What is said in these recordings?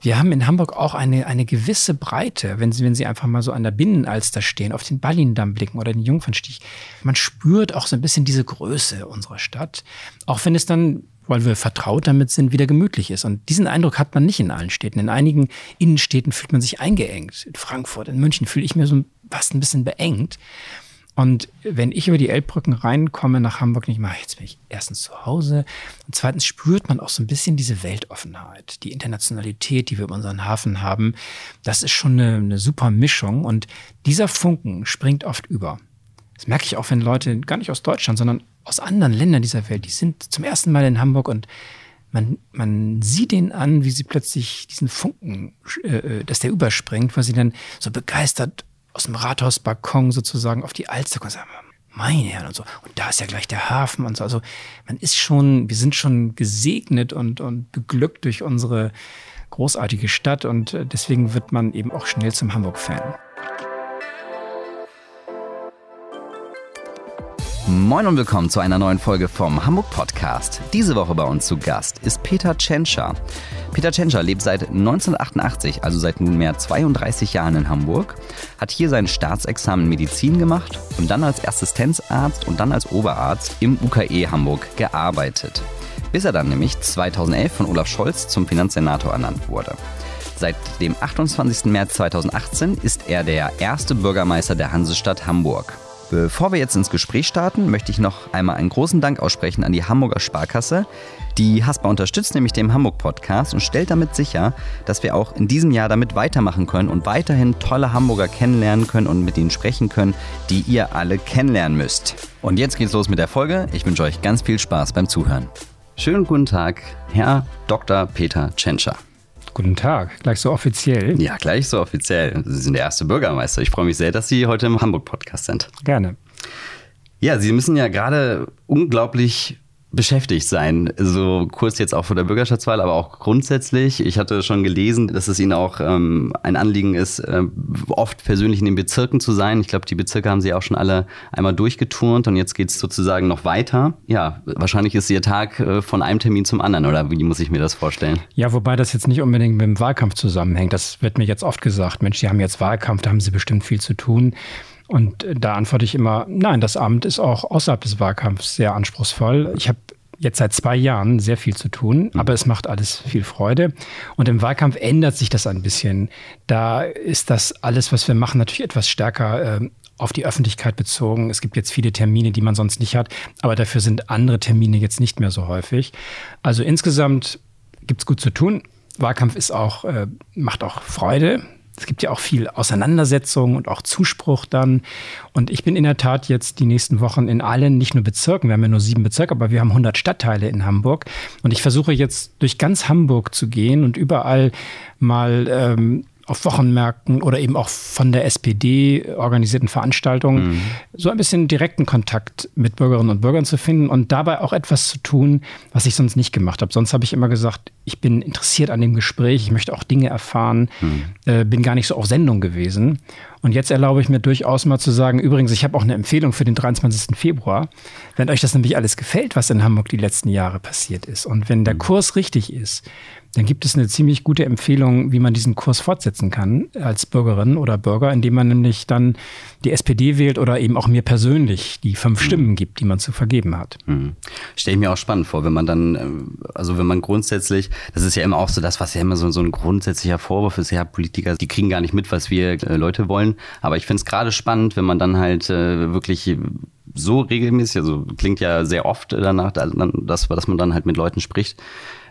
wir haben in Hamburg auch eine, eine gewisse Breite, wenn Sie, wenn Sie einfach mal so an der Binnenalster stehen, auf den Ballindamm blicken oder den Jungfernstich. Man spürt auch so ein bisschen diese Größe unserer Stadt. Auch wenn es dann weil wir vertraut damit sind, wieder gemütlich ist. Und diesen Eindruck hat man nicht in allen Städten. In einigen Innenstädten fühlt man sich eingeengt. In Frankfurt, in München fühle ich mir so fast ein bisschen beengt. Und wenn ich über die Elbbrücken reinkomme nach Hamburg, nicht mal, jetzt bin ich erstens zu Hause und zweitens spürt man auch so ein bisschen diese Weltoffenheit, die Internationalität, die wir über unseren Hafen haben. Das ist schon eine, eine super Mischung und dieser Funken springt oft über. Das merke ich auch, wenn Leute gar nicht aus Deutschland, sondern aus anderen Ländern dieser Welt, die sind zum ersten Mal in Hamburg und man, man sieht ihnen an, wie sie plötzlich diesen Funken, äh, äh dass der überspringt, weil sie dann so begeistert aus dem Rathausbalkon sozusagen auf die Alster und sagen, meine Herren und so. Und da ist ja gleich der Hafen und so. Also man ist schon, wir sind schon gesegnet und, und beglückt durch unsere großartige Stadt und äh, deswegen wird man eben auch schnell zum Hamburg-Fan. Moin und willkommen zu einer neuen Folge vom Hamburg Podcast. Diese Woche bei uns zu Gast ist Peter Tschentscher. Peter Tschentscher lebt seit 1988, also seit nunmehr 32 Jahren in Hamburg, hat hier sein Staatsexamen Medizin gemacht und dann als Assistenzarzt und dann als Oberarzt im UKE Hamburg gearbeitet. Bis er dann nämlich 2011 von Olaf Scholz zum Finanzsenator ernannt wurde. Seit dem 28. März 2018 ist er der erste Bürgermeister der Hansestadt Hamburg. Bevor wir jetzt ins Gespräch starten, möchte ich noch einmal einen großen Dank aussprechen an die Hamburger Sparkasse. Die Haspa unterstützt nämlich den Hamburg Podcast und stellt damit sicher, dass wir auch in diesem Jahr damit weitermachen können und weiterhin tolle Hamburger kennenlernen können und mit ihnen sprechen können, die ihr alle kennenlernen müsst. Und jetzt geht's los mit der Folge. Ich wünsche euch ganz viel Spaß beim Zuhören. Schönen guten Tag, Herr Dr. Peter Tschentscher. Guten Tag, gleich so offiziell. Ja, gleich so offiziell. Sie sind der erste Bürgermeister. Ich freue mich sehr, dass Sie heute im Hamburg-Podcast sind. Gerne. Ja, Sie müssen ja gerade unglaublich beschäftigt sein. So kurz jetzt auch vor der Bürgerschaftswahl, aber auch grundsätzlich. Ich hatte schon gelesen, dass es Ihnen auch ähm, ein Anliegen ist, äh, oft persönlich in den Bezirken zu sein. Ich glaube, die Bezirke haben Sie auch schon alle einmal durchgeturnt und jetzt geht es sozusagen noch weiter. Ja, wahrscheinlich ist Ihr Tag äh, von einem Termin zum anderen oder wie muss ich mir das vorstellen? Ja, wobei das jetzt nicht unbedingt mit dem Wahlkampf zusammenhängt. Das wird mir jetzt oft gesagt. Mensch, Sie haben jetzt Wahlkampf, da haben Sie bestimmt viel zu tun. Und da antworte ich immer, nein, das Amt ist auch außerhalb des Wahlkampfs sehr anspruchsvoll. Ich habe jetzt seit zwei Jahren sehr viel zu tun, mhm. aber es macht alles viel Freude. Und im Wahlkampf ändert sich das ein bisschen. Da ist das alles, was wir machen, natürlich etwas stärker äh, auf die Öffentlichkeit bezogen. Es gibt jetzt viele Termine, die man sonst nicht hat, aber dafür sind andere Termine jetzt nicht mehr so häufig. Also insgesamt gibt es gut zu tun. Wahlkampf ist auch, äh, macht auch Freude. Es gibt ja auch viel Auseinandersetzung und auch Zuspruch dann. Und ich bin in der Tat jetzt die nächsten Wochen in allen, nicht nur Bezirken, wir haben ja nur sieben Bezirke, aber wir haben 100 Stadtteile in Hamburg. Und ich versuche jetzt durch ganz Hamburg zu gehen und überall mal ähm, auf Wochenmärkten oder eben auch von der SPD organisierten Veranstaltungen mhm. so ein bisschen direkten Kontakt mit Bürgerinnen und Bürgern zu finden und dabei auch etwas zu tun, was ich sonst nicht gemacht habe. Sonst habe ich immer gesagt, ich bin interessiert an dem Gespräch, ich möchte auch Dinge erfahren, mhm. äh, bin gar nicht so auf Sendung gewesen. Und jetzt erlaube ich mir durchaus mal zu sagen, übrigens, ich habe auch eine Empfehlung für den 23. Februar. Wenn euch das nämlich alles gefällt, was in Hamburg die letzten Jahre passiert ist und wenn der mhm. Kurs richtig ist, dann gibt es eine ziemlich gute Empfehlung, wie man diesen Kurs fortsetzen kann als Bürgerin oder Bürger, indem man nämlich dann die SPD wählt oder eben auch mir persönlich die fünf mhm. Stimmen gibt, die man zu vergeben hat. Mhm. Stelle ich mir auch spannend vor, wenn man dann, äh, also wenn man grundsätzlich, das ist ja immer auch so das, was ja immer so, so ein grundsätzlicher Vorwurf ist, ja, Politiker, die kriegen gar nicht mit, was wir äh, Leute wollen. Aber ich finde es gerade spannend, wenn man dann halt äh, wirklich so regelmäßig, also klingt ja sehr oft danach, dass, dass man dann halt mit Leuten spricht,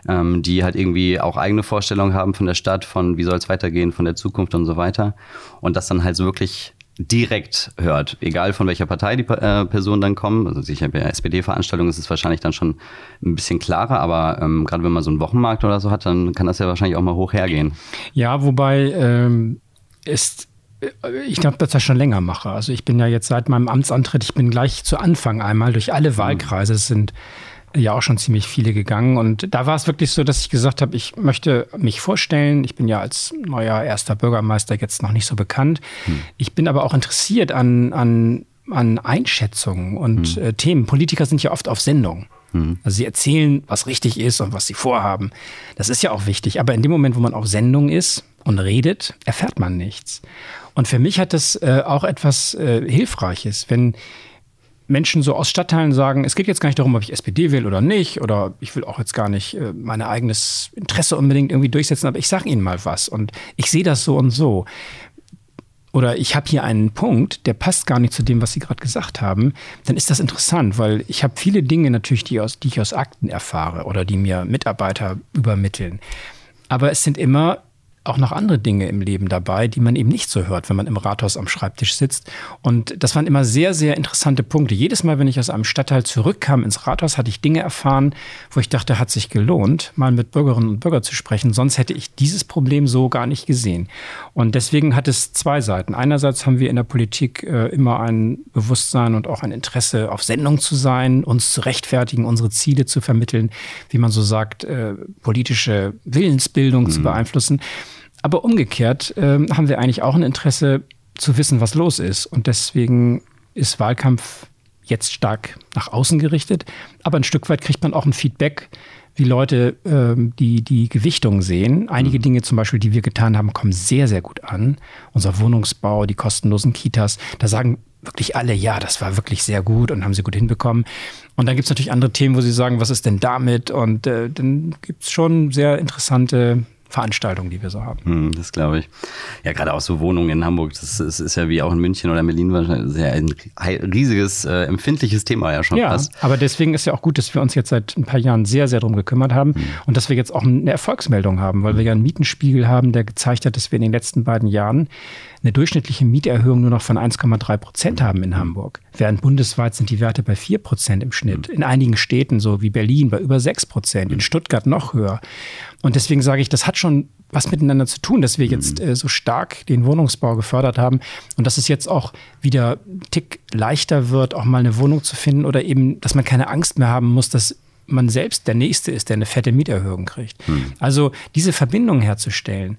ähm, die halt irgendwie auch eigene Vorstellungen haben von der Stadt, von wie soll es weitergehen, von der Zukunft und so weiter. Und das dann halt so wirklich direkt hört, egal von welcher Partei die äh, Personen dann kommen. Also sicher bei SPD-Veranstaltungen ist es wahrscheinlich dann schon ein bisschen klarer, aber ähm, gerade wenn man so einen Wochenmarkt oder so hat, dann kann das ja wahrscheinlich auch mal hoch hergehen. Ja, wobei ähm, ist ich glaube, dass ich das schon länger mache. Also ich bin ja jetzt seit meinem Amtsantritt, ich bin gleich zu Anfang einmal durch alle Wahlkreise. Es sind ja auch schon ziemlich viele gegangen. Und da war es wirklich so, dass ich gesagt habe, ich möchte mich vorstellen. Ich bin ja als neuer erster Bürgermeister jetzt noch nicht so bekannt. Hm. Ich bin aber auch interessiert an, an, an Einschätzungen und hm. Themen. Politiker sind ja oft auf Sendung. Mhm. Also sie erzählen, was richtig ist und was sie vorhaben. Das ist ja auch wichtig. Aber in dem Moment, wo man auf Sendung ist und redet, erfährt man nichts. Und für mich hat das äh, auch etwas äh, Hilfreiches, wenn Menschen so aus Stadtteilen sagen, es geht jetzt gar nicht darum, ob ich SPD will oder nicht, oder ich will auch jetzt gar nicht äh, mein eigenes Interesse unbedingt irgendwie durchsetzen, aber ich sage Ihnen mal was und ich sehe das so und so. Oder ich habe hier einen Punkt, der passt gar nicht zu dem, was Sie gerade gesagt haben, dann ist das interessant, weil ich habe viele Dinge natürlich, die, aus, die ich aus Akten erfahre oder die mir Mitarbeiter übermitteln. Aber es sind immer auch noch andere Dinge im Leben dabei, die man eben nicht so hört, wenn man im Rathaus am Schreibtisch sitzt. Und das waren immer sehr, sehr interessante Punkte. Jedes Mal, wenn ich aus einem Stadtteil zurückkam ins Rathaus, hatte ich Dinge erfahren, wo ich dachte, hat sich gelohnt, mal mit Bürgerinnen und Bürgern zu sprechen. Sonst hätte ich dieses Problem so gar nicht gesehen. Und deswegen hat es zwei Seiten. Einerseits haben wir in der Politik äh, immer ein Bewusstsein und auch ein Interesse, auf Sendung zu sein, uns zu rechtfertigen, unsere Ziele zu vermitteln, wie man so sagt, äh, politische Willensbildung mhm. zu beeinflussen. Aber umgekehrt äh, haben wir eigentlich auch ein Interesse zu wissen, was los ist. Und deswegen ist Wahlkampf jetzt stark nach außen gerichtet. Aber ein Stück weit kriegt man auch ein Feedback, wie Leute ähm, die, die Gewichtung sehen. Einige mhm. Dinge zum Beispiel, die wir getan haben, kommen sehr, sehr gut an. Unser Wohnungsbau, die kostenlosen Kitas, da sagen wirklich alle, ja, das war wirklich sehr gut und haben sie gut hinbekommen. Und dann gibt es natürlich andere Themen, wo sie sagen, was ist denn damit? Und äh, dann gibt es schon sehr interessante Veranstaltungen, die wir so haben. Hm, das glaube ich. Ja, gerade auch so Wohnungen in Hamburg, das ist, ist ja wie auch in München oder Berlin wahrscheinlich sehr ein riesiges, äh, empfindliches Thema ja schon ja, fast. aber deswegen ist ja auch gut, dass wir uns jetzt seit ein paar Jahren sehr, sehr darum gekümmert haben hm. und dass wir jetzt auch eine Erfolgsmeldung haben, weil wir ja einen Mietenspiegel haben, der gezeigt hat, dass wir in den letzten beiden Jahren eine durchschnittliche Mieterhöhung nur noch von 1,3 Prozent haben in Hamburg. Während bundesweit sind die Werte bei 4 Prozent im Schnitt. In einigen Städten, so wie Berlin, bei über 6 Prozent. In Stuttgart noch höher. Und deswegen sage ich, das hat schon was miteinander zu tun, dass wir jetzt äh, so stark den Wohnungsbau gefördert haben und dass es jetzt auch wieder ein Tick leichter wird, auch mal eine Wohnung zu finden oder eben, dass man keine Angst mehr haben muss, dass man selbst der Nächste ist, der eine fette Mieterhöhung kriegt. Hm. Also diese Verbindung herzustellen,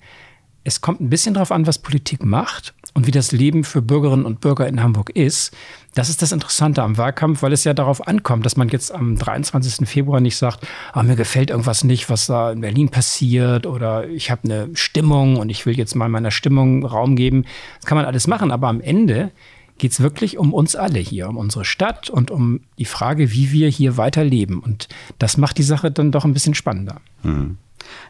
es kommt ein bisschen darauf an, was Politik macht und wie das Leben für Bürgerinnen und Bürger in Hamburg ist. Das ist das Interessante am Wahlkampf, weil es ja darauf ankommt, dass man jetzt am 23. Februar nicht sagt, ah, mir gefällt irgendwas nicht, was da in Berlin passiert oder ich habe eine Stimmung und ich will jetzt mal meiner Stimmung Raum geben. Das kann man alles machen, aber am Ende geht es wirklich um uns alle hier, um unsere Stadt und um die Frage, wie wir hier weiterleben. Und das macht die Sache dann doch ein bisschen spannender. Mhm.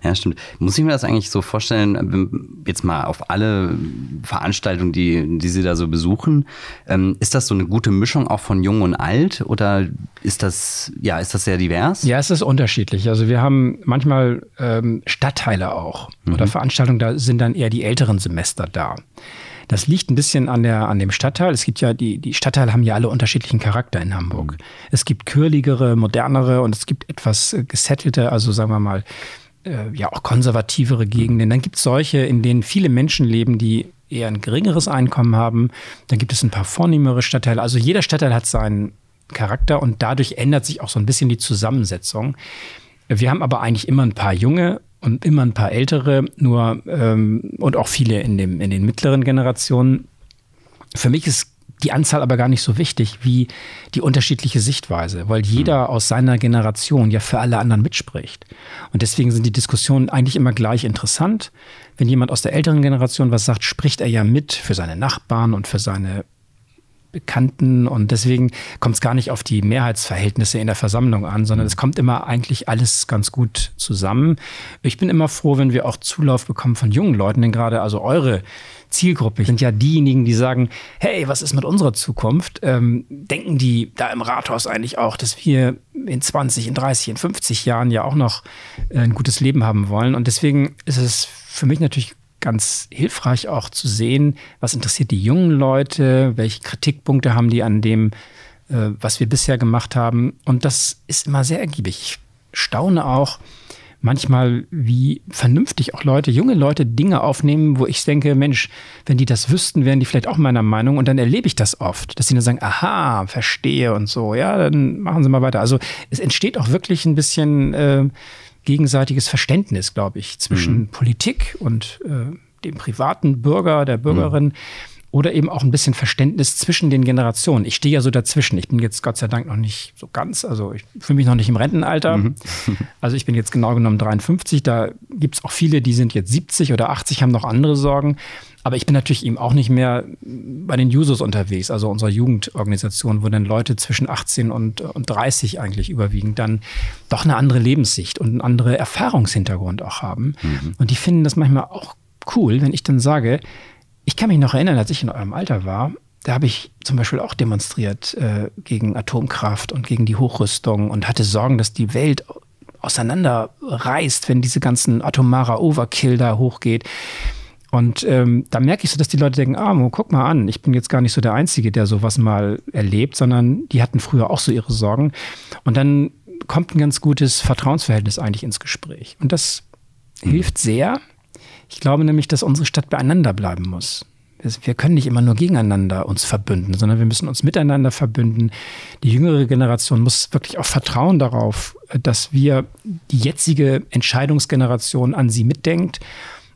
Ja, stimmt. Muss ich mir das eigentlich so vorstellen, jetzt mal auf alle Veranstaltungen, die, die Sie da so besuchen, ähm, ist das so eine gute Mischung auch von jung und alt oder ist das, ja, ist das sehr divers? Ja, es ist unterschiedlich. Also wir haben manchmal ähm, Stadtteile auch mhm. oder Veranstaltungen, da sind dann eher die älteren Semester da. Das liegt ein bisschen an, der, an dem Stadtteil. Es gibt ja, die, die Stadtteile haben ja alle unterschiedlichen Charakter in Hamburg. Mhm. Es gibt kürligere, modernere und es gibt etwas äh, gesettelte, also sagen wir mal, äh, ja auch konservativere Gegenden. Dann gibt es solche, in denen viele Menschen leben, die eher ein geringeres Einkommen haben. Dann gibt es ein paar vornehmere Stadtteile. Also jeder Stadtteil hat seinen Charakter und dadurch ändert sich auch so ein bisschen die Zusammensetzung. Wir haben aber eigentlich immer ein paar junge und immer ein paar ältere, nur ähm, und auch viele in, dem, in den mittleren Generationen. Für mich ist die Anzahl aber gar nicht so wichtig wie die unterschiedliche Sichtweise, weil jeder hm. aus seiner Generation ja für alle anderen mitspricht. Und deswegen sind die Diskussionen eigentlich immer gleich interessant. Wenn jemand aus der älteren Generation was sagt, spricht er ja mit für seine Nachbarn und für seine Bekannten und deswegen kommt es gar nicht auf die Mehrheitsverhältnisse in der Versammlung an, sondern es kommt immer eigentlich alles ganz gut zusammen. Ich bin immer froh, wenn wir auch Zulauf bekommen von jungen Leuten, denn gerade also eure Zielgruppe sind ja diejenigen, die sagen, hey, was ist mit unserer Zukunft? Ähm, denken die da im Rathaus eigentlich auch, dass wir in 20, in 30, in 50 Jahren ja auch noch äh, ein gutes Leben haben wollen? Und deswegen ist es für mich natürlich ganz hilfreich auch zu sehen, was interessiert die jungen Leute, welche Kritikpunkte haben die an dem, äh, was wir bisher gemacht haben. Und das ist immer sehr ergiebig. Ich staune auch, manchmal, wie vernünftig auch Leute, junge Leute Dinge aufnehmen, wo ich denke, Mensch, wenn die das wüssten, wären die vielleicht auch meiner Meinung. Und dann erlebe ich das oft, dass sie dann sagen, aha, verstehe und so, ja, dann machen Sie mal weiter. Also es entsteht auch wirklich ein bisschen äh, gegenseitiges Verständnis, glaube ich, zwischen mhm. Politik und äh, dem privaten Bürger, der Bürgerin. Mhm. oder eben auch ein bisschen Verständnis zwischen den Generationen. Ich stehe ja so dazwischen. Ich bin jetzt Gott sei Dank noch nicht so ganz, also ich fühle mich noch nicht im Rentenalter. Mhm. also ich bin jetzt genau genommen 53. Da gibt es auch viele, die sind jetzt 70 oder 80, haben noch andere Sorgen. Aber ich bin natürlich eben auch nicht mehr bei den Jusos unterwegs, also unserer Jugendorganisation, wo dann Leute zwischen 18 und, und 30 eigentlich überwiegend dann doch eine andere Lebenssicht und einen anderen Erfahrungshintergrund auch haben. Mhm. Und die finden das manchmal auch cool, wenn ich dann sage, ich kann mich noch erinnern, als ich in eurem Alter war, da habe ich zum Beispiel auch demonstriert äh, gegen Atomkraft und gegen die Hochrüstung und hatte Sorgen, dass die Welt auseinanderreißt, wenn diese ganzen atomarer Overkill da hochgeht. Und ähm, da merke ich so, dass die Leute denken, ah, guck mal an, ich bin jetzt gar nicht so der Einzige, der sowas mal erlebt, sondern die hatten früher auch so ihre Sorgen. Und dann kommt ein ganz gutes Vertrauensverhältnis eigentlich ins Gespräch. Und das mhm. hilft sehr. Ich glaube nämlich, dass unsere Stadt beieinander bleiben muss. Wir können nicht immer nur gegeneinander uns verbünden, sondern wir müssen uns miteinander verbünden. Die jüngere Generation muss wirklich auch vertrauen darauf, dass wir die jetzige Entscheidungsgeneration an sie mitdenkt.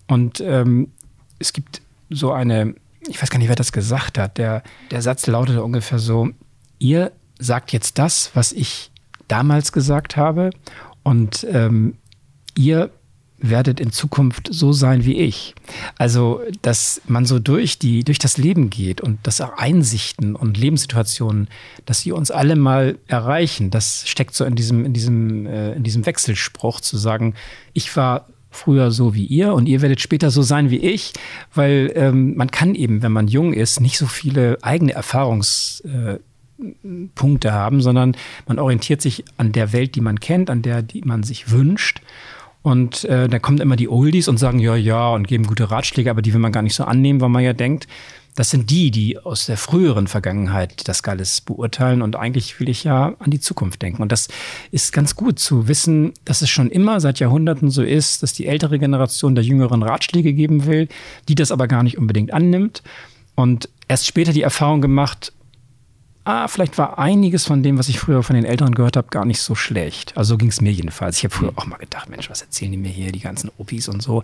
Und ähm, es gibt so eine, ich weiß gar nicht, wer das gesagt hat, der, der Satz lautete ungefähr so, ihr sagt jetzt das, was ich damals gesagt habe und ähm, ihr werdet in Zukunft so sein wie ich. Also, dass man so durch die, durch das Leben geht und dass auch Einsichten und Lebenssituationen, dass sie uns alle mal erreichen, das steckt so in diesem, in diesem, äh, in diesem Wechselspruch zu sagen, ich war früher so wie ihr und ihr werdet später so sein wie ich, weil ähm, man kann eben, wenn man jung ist, nicht so viele eigene Erfahrungspunkte äh, haben, sondern man orientiert sich an der Welt, die man kennt, an der, die man sich wünscht. Und äh, da kommen immer die Oldies und sagen, ja, ja, und geben gute Ratschläge, aber die will man gar nicht so annehmen, weil man ja denkt, das sind die, die aus der früheren Vergangenheit das Galles beurteilen. Und eigentlich will ich ja an die Zukunft denken. Und das ist ganz gut zu wissen, dass es schon immer seit Jahrhunderten so ist, dass die ältere Generation der jüngeren Ratschläge geben will, die das aber gar nicht unbedingt annimmt. Und erst später die Erfahrung gemacht, ah, vielleicht war einiges von dem, was ich früher von den Eltern gehört habe, gar nicht so schlecht. Also so ging es mir jedenfalls. Ich habe früher auch mal gedacht, Mensch, was erzählen die mir hier, die ganzen Opis und so.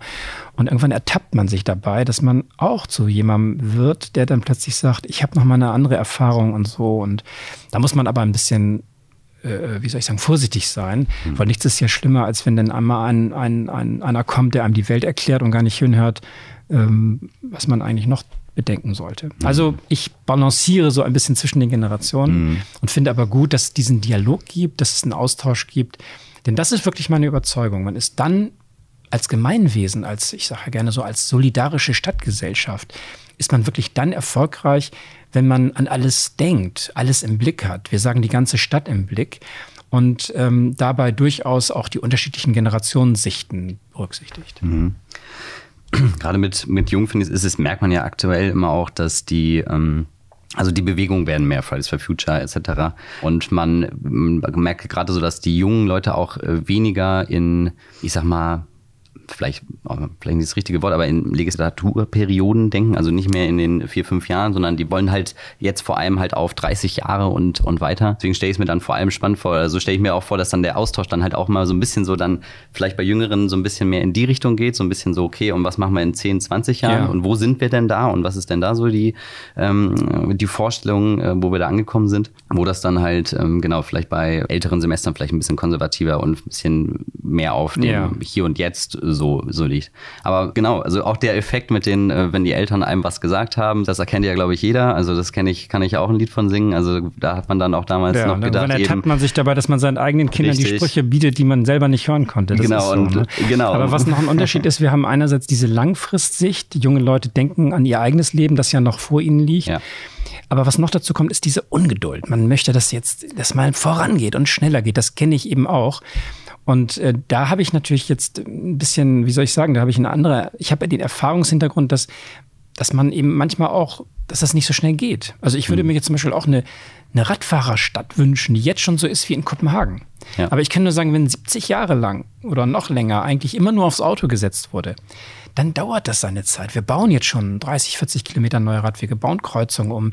Und irgendwann ertappt man sich dabei, dass man auch zu jemandem wird, der dann plötzlich sagt, ich habe noch mal eine andere Erfahrung und so. Und da muss man aber ein bisschen äh, wie soll ich sagen, vorsichtig sein, mhm. weil nichts ist ja schlimmer, als wenn dann einmal ein, ein, ein, einer kommt, der einem die Welt erklärt und gar nicht hinhört, ähm, was man eigentlich noch bedenken sollte. Mhm. Also ich balanciere so ein bisschen zwischen den Generationen mhm. und finde aber gut, dass es diesen Dialog gibt, dass es einen Austausch gibt. Denn das ist wirklich meine Überzeugung. Man ist dann als Gemeinwesen, als, ich sage gerne so, als solidarische Stadtgesellschaft, ist man wirklich dann erfolgreich, wenn man an alles denkt, alles im Blick hat. Wir sagen die ganze Stadt im Blick und ähm, dabei durchaus auch die unterschiedlichen Generationensichten berücksichtigt. Mhm. gerade mit, mit Jung, finde ich, ist es, merkt man ja aktuell immer auch, dass die, ähm, also die Bewegungen werden mehr, Fridays for Future etc. Und man, man merkt gerade so, dass die jungen Leute auch äh, weniger in, ich sag mal, vielleicht, vielleicht nicht das richtige Wort, aber in Legislaturperioden denken, also nicht mehr in den vier, fünf Jahren, sondern die wollen halt jetzt vor allem halt auf 30 Jahre und, und weiter. Deswegen stelle ich es mir dann vor allem spannend vor. Also stelle ich mir auch vor, dass dann der Austausch dann halt auch mal so ein bisschen so dann vielleicht bei Jüngeren so ein bisschen mehr in die Richtung geht, so ein bisschen so, okay, und was machen wir in 10, 20 Jahren ja. und wo sind wir denn da und was ist denn da so die, ähm, die Vorstellung, äh, wo wir da angekommen sind, wo das dann halt, ähm, genau, vielleicht bei älteren Semestern vielleicht ein bisschen konservativer und ein bisschen mehr auf dem ja. Hier und Jetzt so, so liegt. Aber genau, also auch der Effekt mit den, äh, wenn die Eltern einem was gesagt haben, das erkennt ja, glaube ich, jeder. Also das kenne ich, kann ich auch ein Lied von singen. Also da hat man dann auch damals ja, noch gedacht. Dann ertappt man sich dabei, dass man seinen eigenen Kindern richtig. die Sprüche bietet, die man selber nicht hören konnte. Das genau, so, und, ne? genau. Aber was noch ein Unterschied ist, wir haben einerseits diese Langfristsicht. Die jungen Leute denken an ihr eigenes Leben, das ja noch vor ihnen liegt. Ja. Aber was noch dazu kommt, ist diese Ungeduld. Man möchte, dass jetzt, dass mal vorangeht und schneller geht. Das kenne ich eben auch. Und äh, da habe ich natürlich jetzt ein bisschen, wie soll ich sagen, da habe ich eine andere, ich habe den Erfahrungshintergrund, dass, dass man eben manchmal auch, dass das nicht so schnell geht. Also ich würde mhm. mir jetzt zum Beispiel auch eine, eine Radfahrerstadt wünschen, die jetzt schon so ist wie in Kopenhagen. Ja. Aber ich kann nur sagen, wenn 70 Jahre lang oder noch länger eigentlich immer nur aufs Auto gesetzt wurde, dann dauert das seine Zeit. Wir bauen jetzt schon 30, 40 Kilometer neue Radwege, bauen Kreuzungen um.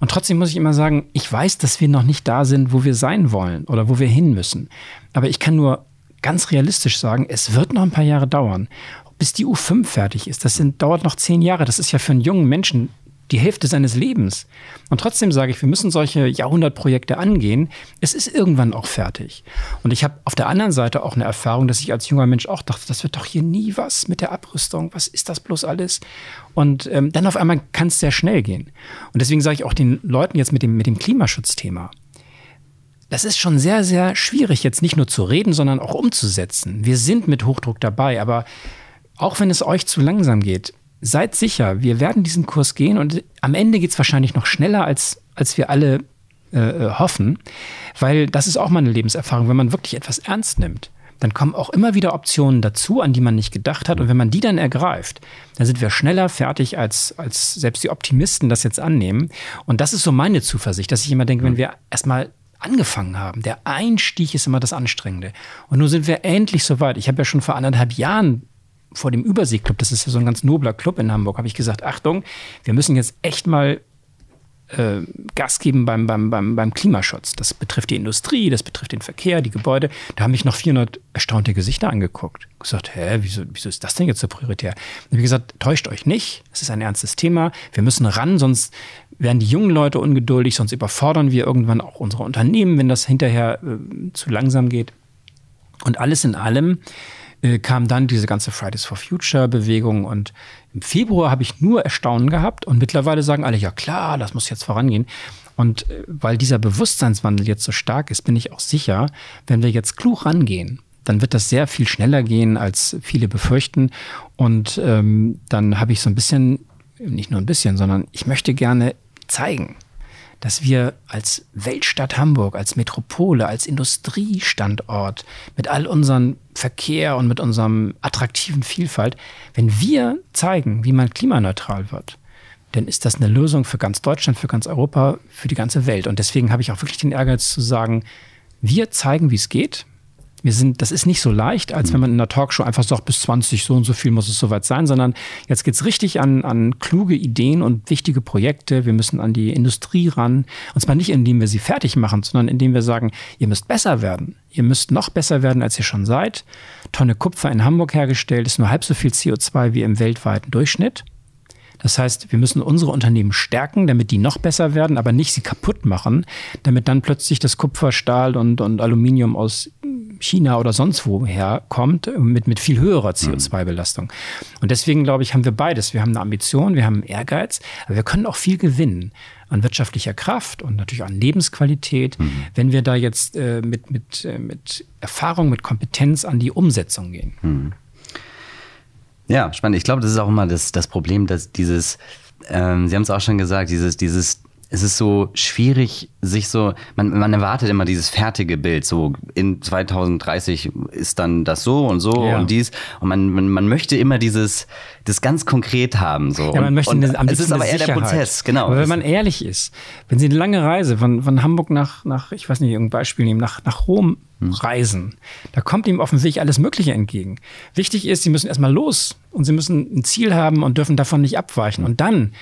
Und trotzdem muss ich immer sagen, ich weiß, dass wir noch nicht da sind, wo wir sein wollen oder wo wir hin müssen. Aber ich kann nur ganz realistisch sagen, es wird noch ein paar Jahre dauern, bis die U5 fertig ist. Das sind, dauert noch zehn Jahre. Das ist ja für einen jungen Menschen die Hälfte seines Lebens. Und trotzdem sage ich, wir müssen solche Jahrhundertprojekte angehen. Es ist irgendwann auch fertig. Und ich habe auf der anderen Seite auch eine Erfahrung, dass ich als junger Mensch auch dachte, das wird doch hier nie was mit der Abrüstung. Was ist das bloß alles? Und ähm, dann auf einmal kann es sehr schnell gehen. Und deswegen sage ich auch den Leuten jetzt mit dem, mit dem Klimaschutzthema, das ist schon sehr, sehr schwierig, jetzt nicht nur zu reden, sondern auch umzusetzen. Wir sind mit Hochdruck dabei, aber auch wenn es euch zu langsam geht, seid sicher, wir werden diesen Kurs gehen und am Ende geht es wahrscheinlich noch schneller, als, als wir alle äh, äh, hoffen, weil das ist auch mal eine Lebenserfahrung, wenn man wirklich etwas ernst nimmt. Dann kommen auch immer wieder Optionen dazu, an die man nicht gedacht hat. Und wenn man die dann ergreift, dann sind wir schneller fertig, als, als selbst die Optimisten das jetzt annehmen. Und das ist so meine Zuversicht, dass ich immer denke, wenn wir erstmal angefangen haben. Der Einstieg ist immer das Anstrengende. Und nun sind wir endlich soweit. Ich habe ja schon vor anderthalb Jahren vor dem Überseeclub, das ist ja so ein ganz nobler Club in Hamburg, habe ich gesagt, Achtung, wir müssen jetzt echt mal äh, Gas geben beim, beim, beim, beim Klimaschutz. Das betrifft die Industrie, das betrifft den Verkehr, die Gebäude. Da haben mich noch 400 erstaunte Gesichter angeguckt. Gesagt, hä, wieso, wieso ist das denn jetzt so prioritär? Und wie gesagt, täuscht euch nicht, es ist ein ernstes Thema. Wir müssen ran, sonst werden die jungen Leute ungeduldig, sonst überfordern wir irgendwann auch unsere Unternehmen, wenn das hinterher äh, zu langsam geht. Und alles in allem äh, kam dann diese ganze Fridays for Future Bewegung und im Februar habe ich nur Erstaunen gehabt und mittlerweile sagen alle, ja klar, das muss jetzt vorangehen. Und äh, weil dieser Bewusstseinswandel jetzt so stark ist, bin ich auch sicher, wenn wir jetzt klug rangehen, dann wird das sehr viel schneller gehen, als viele befürchten. Und ähm, dann habe ich so ein bisschen, nicht nur ein bisschen, sondern ich möchte gerne zeigen, dass wir als Weltstadt Hamburg, als Metropole, als Industriestandort mit all unserem Verkehr und mit unserem attraktiven Vielfalt, wenn wir zeigen, wie man klimaneutral wird, dann ist das eine Lösung für ganz Deutschland, für ganz Europa, für die ganze Welt. Und deswegen habe ich auch wirklich den Ehrgeiz zu sagen, wir zeigen, wie es geht. Wir sind, das ist nicht so leicht, als wenn man in einer Talkshow einfach sagt, bis 20 so und so viel muss es soweit sein, sondern jetzt geht's richtig an, an kluge Ideen und wichtige Projekte. Wir müssen an die Industrie ran. Und zwar nicht, indem wir sie fertig machen, sondern indem wir sagen, ihr müsst besser werden. Ihr müsst noch besser werden, als ihr schon seid. Tonne Kupfer in Hamburg hergestellt ist nur halb so viel CO2 wie im weltweiten Durchschnitt. Das heißt, wir müssen unsere Unternehmen stärken, damit die noch besser werden, aber nicht sie kaputt machen, damit dann plötzlich das Kupfer, Stahl und, und Aluminium aus China oder sonst woher kommt, mit, mit viel höherer CO2-Belastung. Und deswegen, glaube ich, haben wir beides. Wir haben eine Ambition, wir haben einen Ehrgeiz, aber wir können auch viel gewinnen an wirtschaftlicher Kraft und natürlich an Lebensqualität, mhm. wenn wir da jetzt äh, mit, mit, äh, mit Erfahrung, mit Kompetenz an die Umsetzung gehen. Mhm. Ja, spannend. Ich glaube, das ist auch immer das, das Problem, dass dieses, ähm, Sie haben es auch schon gesagt, dieses, dieses es ist so schwierig, sich so, man, man erwartet immer dieses fertige Bild, so in 2030 ist dann das so und so ja. und dies und man, man, man möchte immer dieses, das ganz konkret haben, so. Ja, man möchte und, eine, es ist aber eher der Prozess, genau. Aber wenn man ehrlich ist, wenn Sie eine lange Reise von, von Hamburg nach, nach, ich weiß nicht, irgendein Beispiel nehmen, nach, nach Rom hm. reisen, da kommt ihm Weg alles Mögliche entgegen. Wichtig ist, Sie müssen erstmal los und Sie müssen ein Ziel haben und dürfen davon nicht abweichen und dann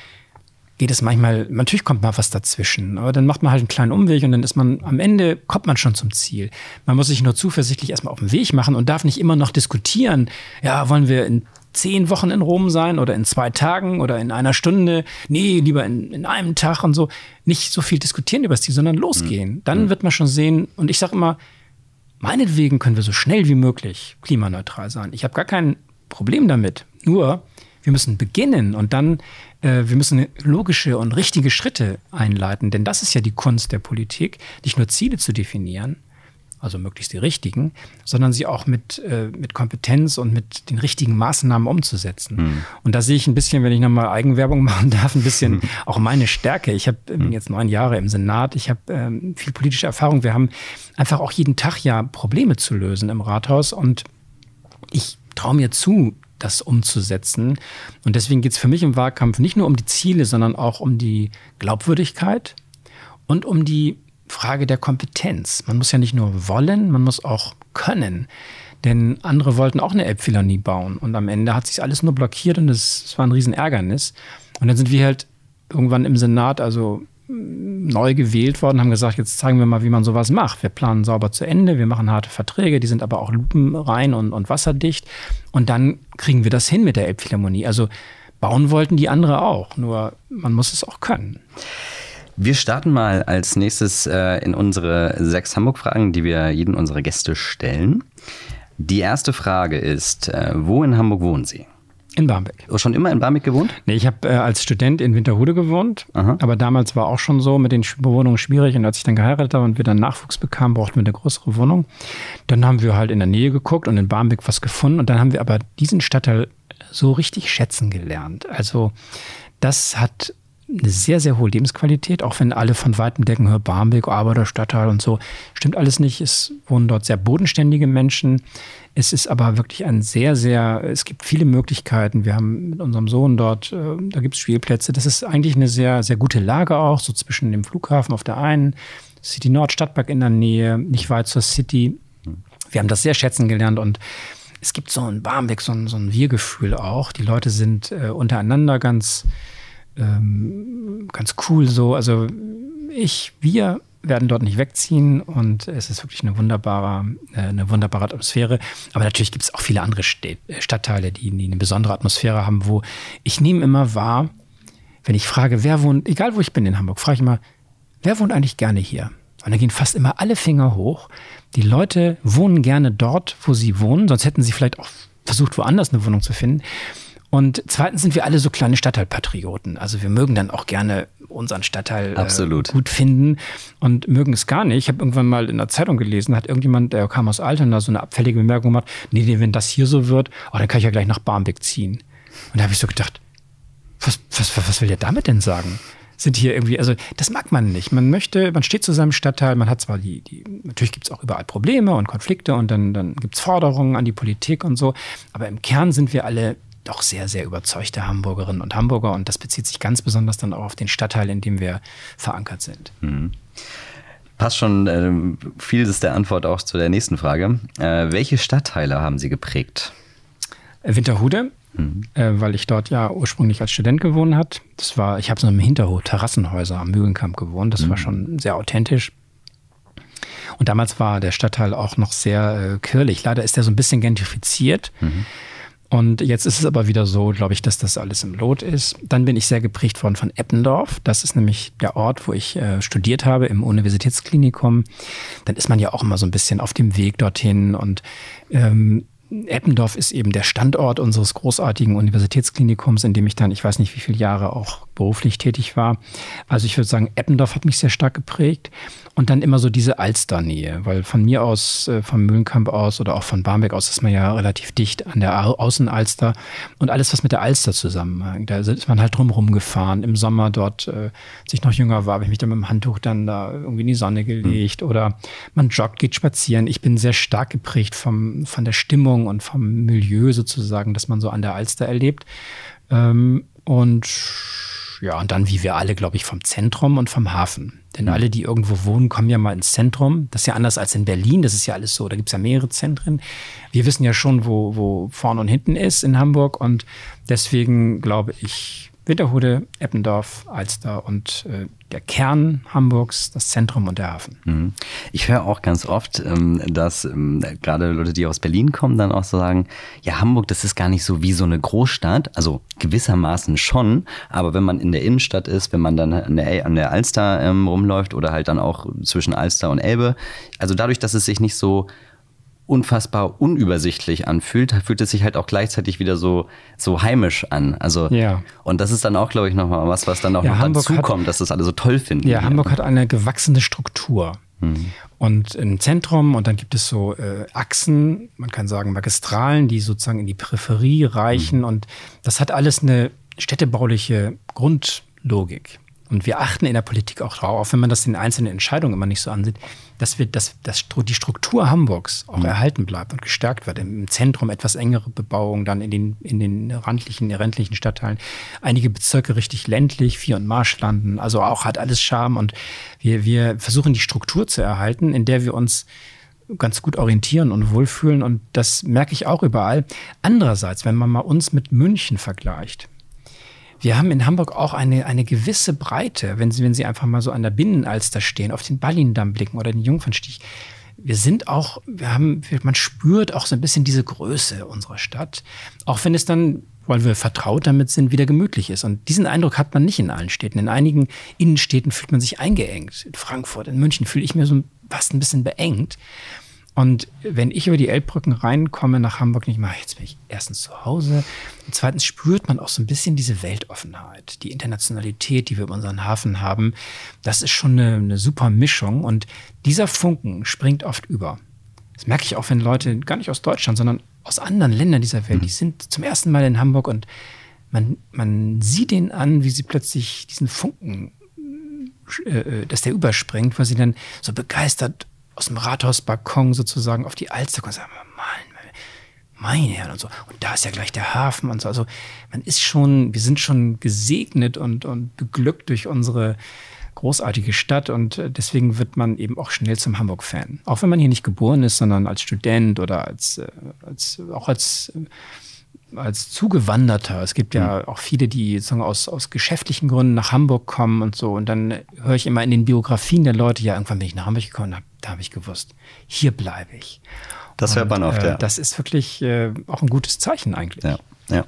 geht es manchmal, natürlich kommt mal was dazwischen, aber dann macht man halt einen kleinen Umweg und dann ist man, am Ende kommt man schon zum Ziel. Man muss sich nur zuversichtlich erstmal auf den Weg machen und darf nicht immer noch diskutieren, ja, wollen wir in zehn Wochen in Rom sein oder in zwei Tagen oder in einer Stunde. Nee, lieber in, in einem Tag und so. Nicht so viel diskutieren über das Ziel, sondern losgehen. Mhm. Dann mhm. wird man schon sehen, und ich sage immer, meinetwegen können wir so schnell wie möglich klimaneutral sein. Ich habe gar kein Problem damit. Nur, wir müssen beginnen und dann äh, wir müssen logische und richtige Schritte einleiten, denn das ist ja die Kunst der Politik, nicht nur Ziele zu definieren, also möglichst die richtigen, sondern sie auch mit, äh, mit Kompetenz und mit den richtigen Maßnahmen umzusetzen. Mhm. Und da sehe ich ein bisschen, wenn ich nochmal Eigenwerbung machen darf, ein bisschen mhm. auch meine Stärke. Ich habe hm. jetzt neun Jahre im Senat, ich habe ähm, viel politische Erfahrung. Wir haben einfach auch jeden Tag ja Probleme zu lösen im Rathaus und ich traue mir zu, das umzusetzen. Und deswegen geht es für mich im Wahlkampf nicht nur um die Ziele, sondern auch um die Glaubwürdigkeit und um die Frage der Kompetenz. Man muss ja nicht nur wollen, man muss auch können. Denn andere wollten auch eine Elbphilharmonie bauen und am Ende hat sich alles nur blockiert und es war ein Riesenärgernis. Und dann sind wir halt irgendwann im Senat, also neu gewählt worden, haben gesagt, jetzt zeigen wir mal, wie man sowas macht. Wir planen sauber zu Ende, wir machen harte Verträge, die sind aber auch lupenrein und, und wasserdicht. Und dann kriegen wir das hin mit der Elbphilharmonie. Also bauen wollten die andere auch. Nur man muss es auch können. Wir starten mal als nächstes äh, in unsere sechs Hamburg-Fragen, die wir jeden unserer Gäste stellen. Die erste Frage ist, äh, wo in Hamburg wohnen Sie? In Barmbek. Schon immer in Barmbek gewohnt? Nee, ich habe äh, als Student in Winterhude gewohnt. Aha. Aber damals war auch schon so mit den Bewohnungen schwierig. Und als ich dann geheiratet habe und wir dann Nachwuchs bekamen, brauchten wir eine größere Wohnung. Dann haben wir halt in der Nähe geguckt und in Barmbek was gefunden. Und dann haben wir aber diesen Stadtteil so richtig schätzen gelernt. Also das hat eine sehr, sehr hohe Lebensqualität, auch wenn alle von Weitem denken, hör Barmbek, Arbeiterstadtteil und so. Stimmt alles nicht. Es wohnen dort sehr bodenständige Menschen. Es ist aber wirklich ein sehr, sehr, es gibt viele Möglichkeiten. Wir haben mit unserem Sohn dort, äh, da gibt es Spielplätze. Das ist eigentlich eine sehr, sehr gute Lage auch, so zwischen dem Flughafen auf der einen, City Nord Stadtpark in der Nähe, nicht weit zur City. Wir haben das sehr schätzen gelernt und es gibt so ein Barmbek, so ein, so ein Wir-Gefühl auch. Die Leute sind äh, untereinander ganz, ähm, ganz cool so. Also ich, wir werden dort nicht wegziehen und es ist wirklich eine wunderbare, äh, eine wunderbare Atmosphäre. Aber natürlich gibt es auch viele andere Stadtteile, die, die eine besondere Atmosphäre haben, wo ich nehme immer wahr, wenn ich frage, wer wohnt, egal wo ich bin in Hamburg, frage ich immer, wer wohnt eigentlich gerne hier? Und da gehen fast immer alle Finger hoch. Die Leute wohnen gerne dort, wo sie wohnen, sonst hätten sie vielleicht auch versucht, woanders eine Wohnung zu finden. Und zweitens sind wir alle so kleine Stadtteilpatrioten. Also wir mögen dann auch gerne unseren Stadtteil äh, gut finden und mögen es gar nicht. Ich habe irgendwann mal in der Zeitung gelesen, hat irgendjemand, der kam aus Altona, so eine abfällige Bemerkung gemacht, nee, nee, wenn das hier so wird, oh, dann kann ich ja gleich nach Barmbek ziehen. Und da habe ich so gedacht, was, was, was will der damit denn sagen? Sind hier irgendwie, also das mag man nicht. Man möchte, man steht zu seinem Stadtteil, man hat zwar die, die natürlich gibt es auch überall Probleme und Konflikte und dann, dann gibt es Forderungen an die Politik und so, aber im Kern sind wir alle doch sehr, sehr überzeugte Hamburgerinnen und Hamburger. Und das bezieht sich ganz besonders dann auch auf den Stadtteil, in dem wir verankert sind. Mhm. Passt schon äh, vieles der Antwort auch zu der nächsten Frage. Äh, welche Stadtteile haben Sie geprägt? Winterhude, mhm. äh, weil ich dort ja ursprünglich als Student gewohnt habe. Das war, ich habe so im Hinterhof Terrassenhäuser am Mühlenkamp gewohnt. Das mhm. war schon sehr authentisch. Und damals war der Stadtteil auch noch sehr äh, kirrlich. Leider ist er so ein bisschen gentrifiziert. Mhm. Und jetzt ist es aber wieder so, glaube ich, dass das alles im Lot ist. Dann bin ich sehr geprägt worden von Eppendorf. Das ist nämlich der Ort, wo ich äh, studiert habe im Universitätsklinikum. Dann ist man ja auch immer so ein bisschen auf dem Weg dorthin und ähm, Eppendorf ist eben der Standort unseres großartigen Universitätsklinikums, in dem ich dann, ich weiß nicht wie viele Jahre auch beruflich tätig war. Also ich würde sagen, Eppendorf hat mich sehr stark geprägt. Und dann immer so diese Alsternähe, weil von mir aus, äh, vom Mühlenkamp aus oder auch von Barmbek aus ist man ja relativ dicht an der Außenalster und alles, was mit der Alster zusammenhängt. Da ist man halt drumherum gefahren. Im Sommer dort, äh, als ich noch jünger war, habe ich mich dann mit dem Handtuch dann da irgendwie in die Sonne gelegt mhm. oder man joggt, geht spazieren. Ich bin sehr stark geprägt vom, von der Stimmung und vom Milieu sozusagen, das man so an der Alster erlebt. Ähm, und ja, und dann wie wir alle, glaube ich, vom Zentrum und vom Hafen. Denn mhm. alle, die irgendwo wohnen, kommen ja mal ins Zentrum. Das ist ja anders als in Berlin. Das ist ja alles so. Da gibt es ja mehrere Zentren. Wir wissen ja schon, wo, wo vorne und hinten ist in Hamburg. Und deswegen glaube ich, Winterhude, Eppendorf, Alster und äh, der Kern Hamburgs, das Zentrum und der Hafen. Mhm. Ich höre auch ganz oft, ähm, dass ähm, gerade Leute, die aus Berlin kommen, dann auch so sagen, ja, Hamburg, das ist gar nicht so wie so eine Großstadt. Also gewissermaßen schon, aber wenn man in der Innenstadt ist, wenn man dann an der, an der Alster ähm, rumläuft oder halt dann auch zwischen Alster und Elbe, also dadurch, dass es sich nicht so unfassbar unübersichtlich anfühlt, fühlt es sich halt auch gleichzeitig wieder so, so heimisch an. Also, ja. und das ist dann auch, glaube ich, nochmal was, was dann auch ja, noch Hamburg dazu kommt, dass das alle so toll finden. Ja, hier. Hamburg hat eine gewachsene Struktur. Mhm. Und im Zentrum, und dann gibt es so äh, Achsen, man kann sagen Magistralen, die sozusagen in die Peripherie reichen. Mhm. Und das hat alles eine städtebauliche Grundlogik. Und wir achten in der Politik auch darauf, auch wenn man das in einzelnen Entscheidungen immer nicht so ansieht, dass wir, dass, dass die Struktur Hamburgs auch mhm. erhalten bleibt und gestärkt wird. Im Zentrum etwas engere Bebauung, dann in den, in den randlichen, ländlichen Stadtteilen. Einige Bezirke richtig ländlich, Vier- und Marschlanden. Also auch hat alles Charme und wir, wir versuchen die Struktur zu erhalten, in der wir uns ganz gut orientieren und wohlfühlen. Und das merke ich auch überall. Andererseits, wenn man mal uns mit München vergleicht, wir haben in Hamburg auch eine, eine gewisse Breite, wenn Sie, wenn Sie einfach mal so an der Binnenalster stehen, auf den Ballindamm blicken oder den Jungfernstich. Wir sind auch, wir haben, man spürt auch so ein bisschen diese Größe unserer Stadt. Auch wenn es dann weil wir vertraut damit sind, wieder gemütlich ist. Und diesen Eindruck hat man nicht in allen Städten. In einigen Innenstädten fühlt man sich eingeengt. In Frankfurt, in München fühle ich mir so fast ein bisschen beengt. Und wenn ich über die Elbbrücken reinkomme nach Hamburg, nicht mal, jetzt bin ich erstens zu Hause und zweitens spürt man auch so ein bisschen diese Weltoffenheit, die Internationalität, die wir über unseren Hafen haben. Das ist schon eine, eine super Mischung und dieser Funken springt oft über. Das merke ich auch, wenn Leute gar nicht aus Deutschland, sondern aus anderen Ländern dieser Welt, die mhm. sind zum ersten Mal in Hamburg und man, man sieht ihnen an, wie sie plötzlich diesen Funken, äh, äh dass der überspringt, weil sie dann so begeistert aus dem Rathausbalkon sozusagen auf die Alster kommen und sagen, mein Herr und so. Und da ist ja gleich der Hafen und so. Also man ist schon, wir sind schon gesegnet und, und beglückt durch unsere großartige Stadt und äh, deswegen wird man eben auch schnell zum Hamburg-Fan. Auch wenn man hier nicht geboren ist, sondern als Student oder als, äh, als auch als als Zugewanderter. Es gibt ja mhm. auch viele, die sagen, aus, aus geschäftlichen Gründen nach Hamburg kommen und so. Und dann höre ich immer in den Biografien der Leute, ja, irgendwann bin ich nach Hamburg gekommen, da, da habe ich gewusst, hier bleibe ich. Das hört man oft, äh, ja. Das ist wirklich äh, auch ein gutes Zeichen eigentlich. Ja. Ja,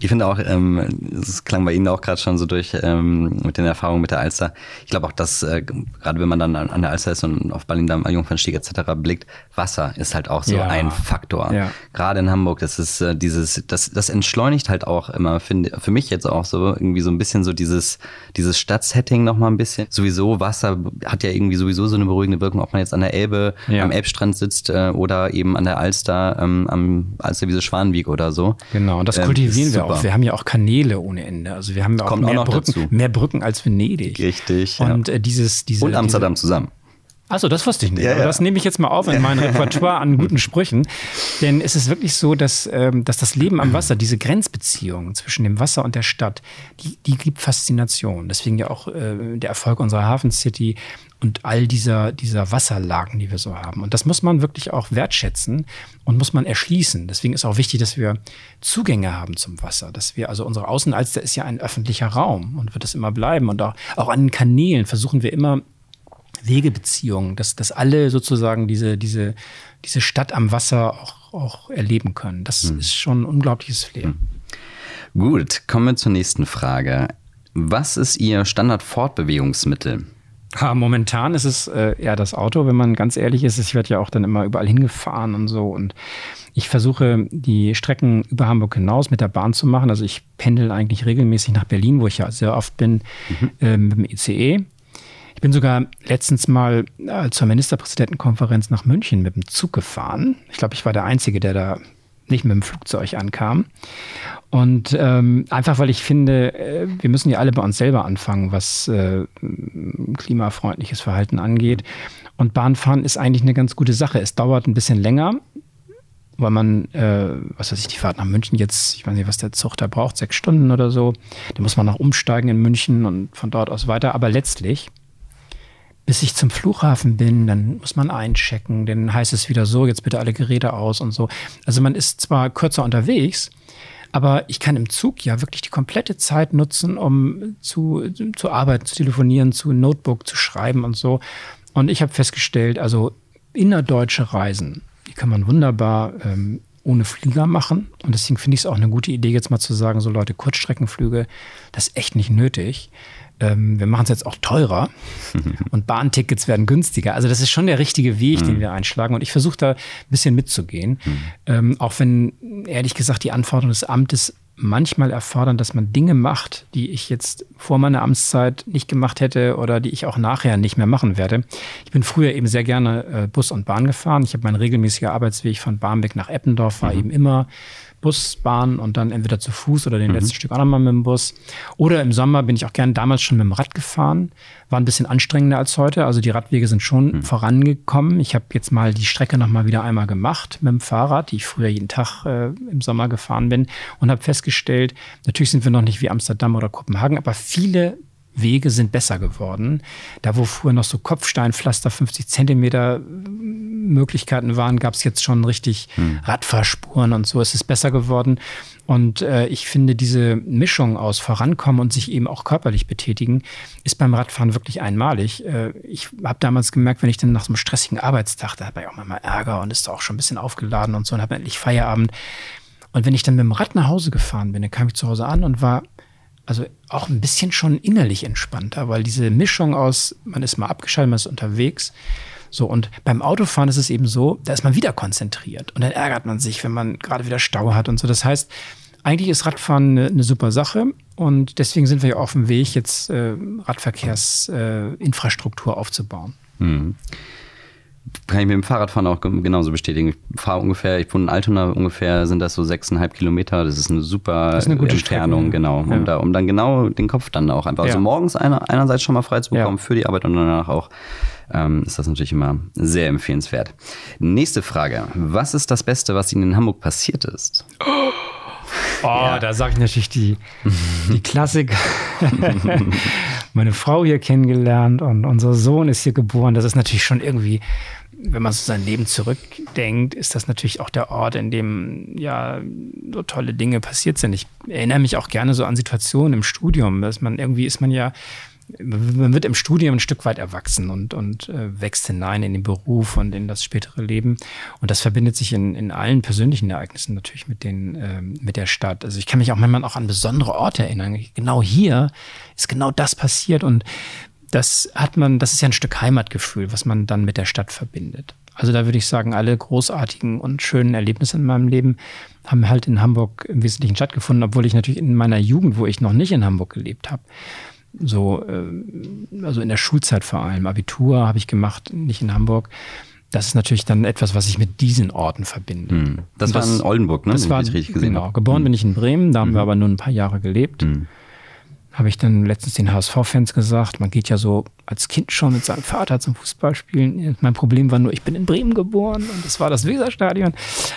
ich finde auch, ähm, es klang bei Ihnen auch gerade schon so durch ähm, mit den Erfahrungen mit der Alster. Ich glaube auch, dass äh, gerade wenn man dann an, an der Alster ist und auf Berlin-Damm, Jungfernstieg etc. blickt, Wasser ist halt auch so ja. ein Faktor. Ja. Gerade in Hamburg, das ist äh, dieses, das, das entschleunigt halt auch immer, finde für mich jetzt auch so irgendwie so ein bisschen so dieses, dieses Stadtsetting nochmal ein bisschen. Sowieso Wasser hat ja irgendwie sowieso so eine beruhigende Wirkung, ob man jetzt an der Elbe, ja. am Elbstrand sitzt äh, oder eben an der Alster, ähm, am Alsterwiese Schwanweg oder so. Genau, und das ähm, kultivieren wir auch. Wir haben ja auch Kanäle ohne Ende. Also wir haben ja auch, mehr, auch Brücken, dazu. mehr Brücken als Venedig. Richtig. Und ja. äh, dieses, diese, Und Amsterdam diese, zusammen. Achso, das wusste ich nicht. Ja, ja. Das nehme ich jetzt mal auf in mein Repertoire an guten Sprüchen. Denn es ist wirklich so, dass, ähm, dass das Leben am Wasser, diese Grenzbeziehung zwischen dem Wasser und der Stadt, die, die gibt Faszination. Deswegen ja auch äh, der Erfolg unserer Hafen City und all dieser, dieser Wasserlagen, die wir so haben. Und das muss man wirklich auch wertschätzen und muss man erschließen. Deswegen ist auch wichtig, dass wir Zugänge haben zum Wasser. Dass wir, also unsere Außenalster ist ja ein öffentlicher Raum und wird es immer bleiben. Und auch, auch an den Kanälen versuchen wir immer Wegebeziehungen, dass, dass alle sozusagen diese, diese, diese Stadt am Wasser auch, auch erleben können. Das hm. ist schon ein unglaubliches Flair. Hm. Gut, kommen wir zur nächsten Frage. Was ist Ihr Standard-Fortbewegungsmittel? Ja, momentan ist es äh, eher das Auto, wenn man ganz ehrlich ist. Ich werde ja auch dann immer überall hingefahren und so. Und ich versuche, die Strecken über Hamburg hinaus mit der Bahn zu machen. Also ich pendel eigentlich regelmäßig nach Berlin, wo ich ja sehr oft bin, mhm. äh, mit dem ICE bin sogar letztens mal äh, zur Ministerpräsidentenkonferenz nach München mit dem Zug gefahren. Ich glaube, ich war der Einzige, der da nicht mit dem Flugzeug ankam. Und ähm, einfach, weil ich finde, äh, wir müssen ja alle bei uns selber anfangen, was äh, klimafreundliches Verhalten angeht. Und Bahnfahren ist eigentlich eine ganz gute Sache. Es dauert ein bisschen länger, weil man, äh, was weiß ich, die Fahrt nach München jetzt, ich weiß nicht, was der Zug da braucht, sechs Stunden oder so. Da muss man noch umsteigen in München und von dort aus weiter. Aber letztlich bis ich zum Flughafen bin, dann muss man einchecken, dann heißt es wieder so, jetzt bitte alle Geräte aus und so. Also man ist zwar kürzer unterwegs, aber ich kann im Zug ja wirklich die komplette Zeit nutzen, um zu, zu arbeiten, zu telefonieren, zu Notebook zu schreiben und so. Und ich habe festgestellt, also innerdeutsche Reisen, die kann man wunderbar ähm, ohne Flieger machen. Und deswegen finde ich es auch eine gute Idee, jetzt mal zu sagen, so Leute, Kurzstreckenflüge, das ist echt nicht nötig ähm, wir machen es jetzt auch teurer und Bahntickets werden günstiger. Also das ist schon der richtige Weg, mhm. den wir einschlagen. Und ich versuche da ein bisschen mitzugehen. Mhm. Ähm, auch wenn, ehrlich gesagt, die Anforderungen des Amtes manchmal erfordern, dass man Dinge macht, die ich jetzt vor meiner Amtszeit nicht gemacht hätte oder die ich auch nachher nicht mehr machen werde. Ich bin früher eben sehr gerne äh, Bus und Bahn gefahren. Ich habe mein regelmäßiger Arbeitsweg von Barmbek nach Eppendorf war mhm. eben immer Bus, Bahn und dann entweder zu Fuß oder den mhm. letzten Stück auch nochmal mit dem Bus. Oder im Sommer bin ich auch gern damals schon mit dem Rad gefahren. War ein bisschen anstrengender als heute. Also die Radwege sind schon mhm. vorangekommen. Ich habe jetzt mal die Strecke nochmal wieder einmal gemacht mit dem Fahrrad, die ich früher jeden Tag äh, im Sommer gefahren bin und habe festgestellt, natürlich sind wir noch nicht wie Amsterdam oder Kopenhagen, aber viele Wege sind besser geworden. Da, wo früher noch so Kopfsteinpflaster 50 Zentimeter Möglichkeiten waren, gab es jetzt schon richtig hm. Radfahrspuren und so. Es ist besser geworden. Und äh, ich finde, diese Mischung aus Vorankommen und sich eben auch körperlich betätigen, ist beim Radfahren wirklich einmalig. Äh, ich habe damals gemerkt, wenn ich dann nach so einem stressigen Arbeitstag, da habe ich auch manchmal Ärger und ist auch schon ein bisschen aufgeladen und so und habe endlich Feierabend. Und wenn ich dann mit dem Rad nach Hause gefahren bin, dann kam ich zu Hause an und war also auch ein bisschen schon innerlich entspannter, weil diese Mischung aus, man ist mal abgeschaltet, man ist unterwegs. So, und beim Autofahren ist es eben so, da ist man wieder konzentriert und dann ärgert man sich, wenn man gerade wieder Stau hat und so. Das heißt, eigentlich ist Radfahren eine, eine super Sache und deswegen sind wir ja auf dem Weg, jetzt äh, Radverkehrsinfrastruktur äh, aufzubauen. Hm kann ich mit dem Fahrradfahren auch genauso bestätigen. Ich fahre ungefähr, ich wohne in Altona, ungefähr sind das so sechseinhalb Kilometer. Das ist eine super ist eine gute Entfernung, Strecke, genau. Ja. Um, da, um dann genau den Kopf dann auch einfach, also ja. morgens einer, einerseits schon mal frei zu bekommen ja. für die Arbeit und danach auch, ähm, ist das natürlich immer sehr empfehlenswert. Nächste Frage. Was ist das Beste, was Ihnen in Hamburg passiert ist? Oh. Oh, ja. da sage ich natürlich die, die Klassiker. Meine Frau hier kennengelernt und unser Sohn ist hier geboren. Das ist natürlich schon irgendwie, wenn man so sein Leben zurückdenkt, ist das natürlich auch der Ort, in dem ja so tolle Dinge passiert sind. Ich erinnere mich auch gerne so an Situationen im Studium, dass man irgendwie ist man ja man wird im Studium ein Stück weit erwachsen und, und äh, wächst hinein in den Beruf und in das spätere Leben. Und das verbindet sich in, in allen persönlichen Ereignissen natürlich mit, den, äh, mit der Stadt. Also ich kann mich auch manchmal auch an besondere Orte erinnern. Genau hier ist genau das passiert und das hat man, das ist ja ein Stück Heimatgefühl, was man dann mit der Stadt verbindet. Also da würde ich sagen, alle großartigen und schönen Erlebnisse in meinem Leben haben halt in Hamburg im Wesentlichen stattgefunden, obwohl ich natürlich in meiner Jugend, wo ich noch nicht in Hamburg gelebt habe, so, äh, also in der Schulzeit vor allem. Abitur habe ich gemacht, nicht in Hamburg. Das ist natürlich dann etwas, was ich mit diesen Orten verbinde. Hm. Das, das, war in Oldenburg, ne? Das war, richtig gesehen genau. Geboren hm. bin ich in Bremen, da haben hm. wir aber nur ein paar Jahre gelebt. Habe ich dann letztens den HSV-Fans gesagt, man geht ja so als Kind schon mit seinem Vater zum Fußballspielen. Mein Problem war nur, ich bin in Bremen geboren und das war das Weserstadion.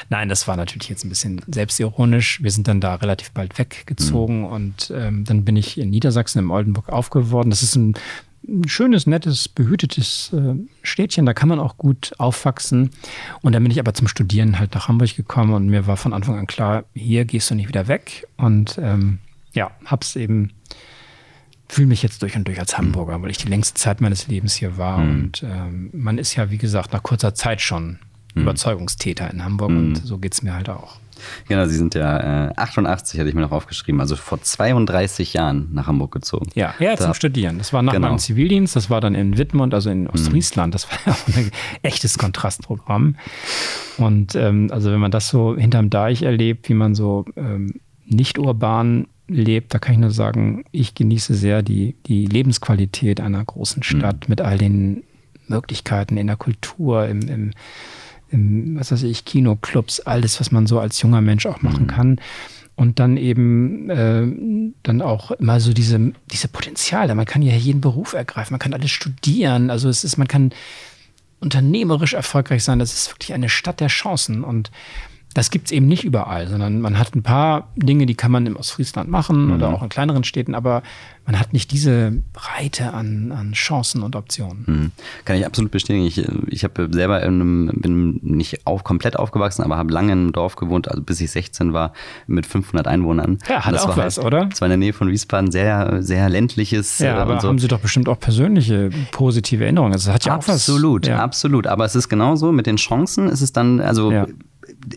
Nein, das war natürlich jetzt ein bisschen selbstironisch. Wir sind dann da relativ bald weggezogen mhm. und ähm, dann bin ich in Niedersachsen im Oldenburg aufgeworden. Das ist ein, ein schönes, nettes, behütetes äh, Städtchen, da kann man auch gut aufwachsen. Und dann bin ich aber zum Studieren halt nach Hamburg gekommen und mir war von Anfang an klar, hier gehst du nicht wieder weg. Und ähm, ja, hab's eben fühle mich jetzt durch und durch als Hamburger, weil ich die längste Zeit meines Lebens hier war. Mhm. Und ähm, man ist ja, wie gesagt, nach kurzer Zeit schon mhm. Überzeugungstäter in Hamburg mhm. und so geht es mir halt auch. Genau, Sie sind ja äh, 88, hatte ich mir noch aufgeschrieben, also vor 32 Jahren nach Hamburg gezogen. Ja, ja zum Studieren. Das war nach genau. meinem Zivildienst, das war dann in Wittmund, also in Ostfriesland. Das war ja auch ein echtes Kontrastprogramm. Und ähm, also wenn man das so hinterm Deich erlebt, wie man so ähm, nicht urban lebt, da kann ich nur sagen, ich genieße sehr die, die Lebensqualität einer großen mhm. Stadt mhm. mit all den Möglichkeiten in der Kultur, im, im, im, was weiß ich, Kinoclubs, alles, was man so als junger Mensch auch machen mhm. kann. Und dann eben äh, dann auch immer so diese, diese Potenziale. Man kann ja jeden Beruf ergreifen, man kann alles studieren. Also es ist, man kann unternehmerisch erfolgreich sein. Das ist wirklich eine Stadt der Chancen. Und das gibt es eben nicht überall, sondern man hat ein paar Dinge, die kann man im Ostfriesland machen mhm. oder auch in kleineren Städten, aber man hat nicht diese Breite an, an Chancen und Optionen. Mhm. Kann ich absolut bestätigen. Ich, ich habe selber in einem, bin nicht auf, komplett aufgewachsen, aber habe lange in einem Dorf gewohnt, also bis ich 16 war, mit 500 Einwohnern. Ja, hat das auch was, halt, oder? Das war in der Nähe von Wiesbaden, sehr, sehr ländliches. Ja, äh, aber so. haben Sie doch bestimmt auch persönliche positive Erinnerungen. Also das hat ja absolut, auch was. Absolut, ja. absolut. Aber es ist genauso mit den Chancen. Es ist dann, also ja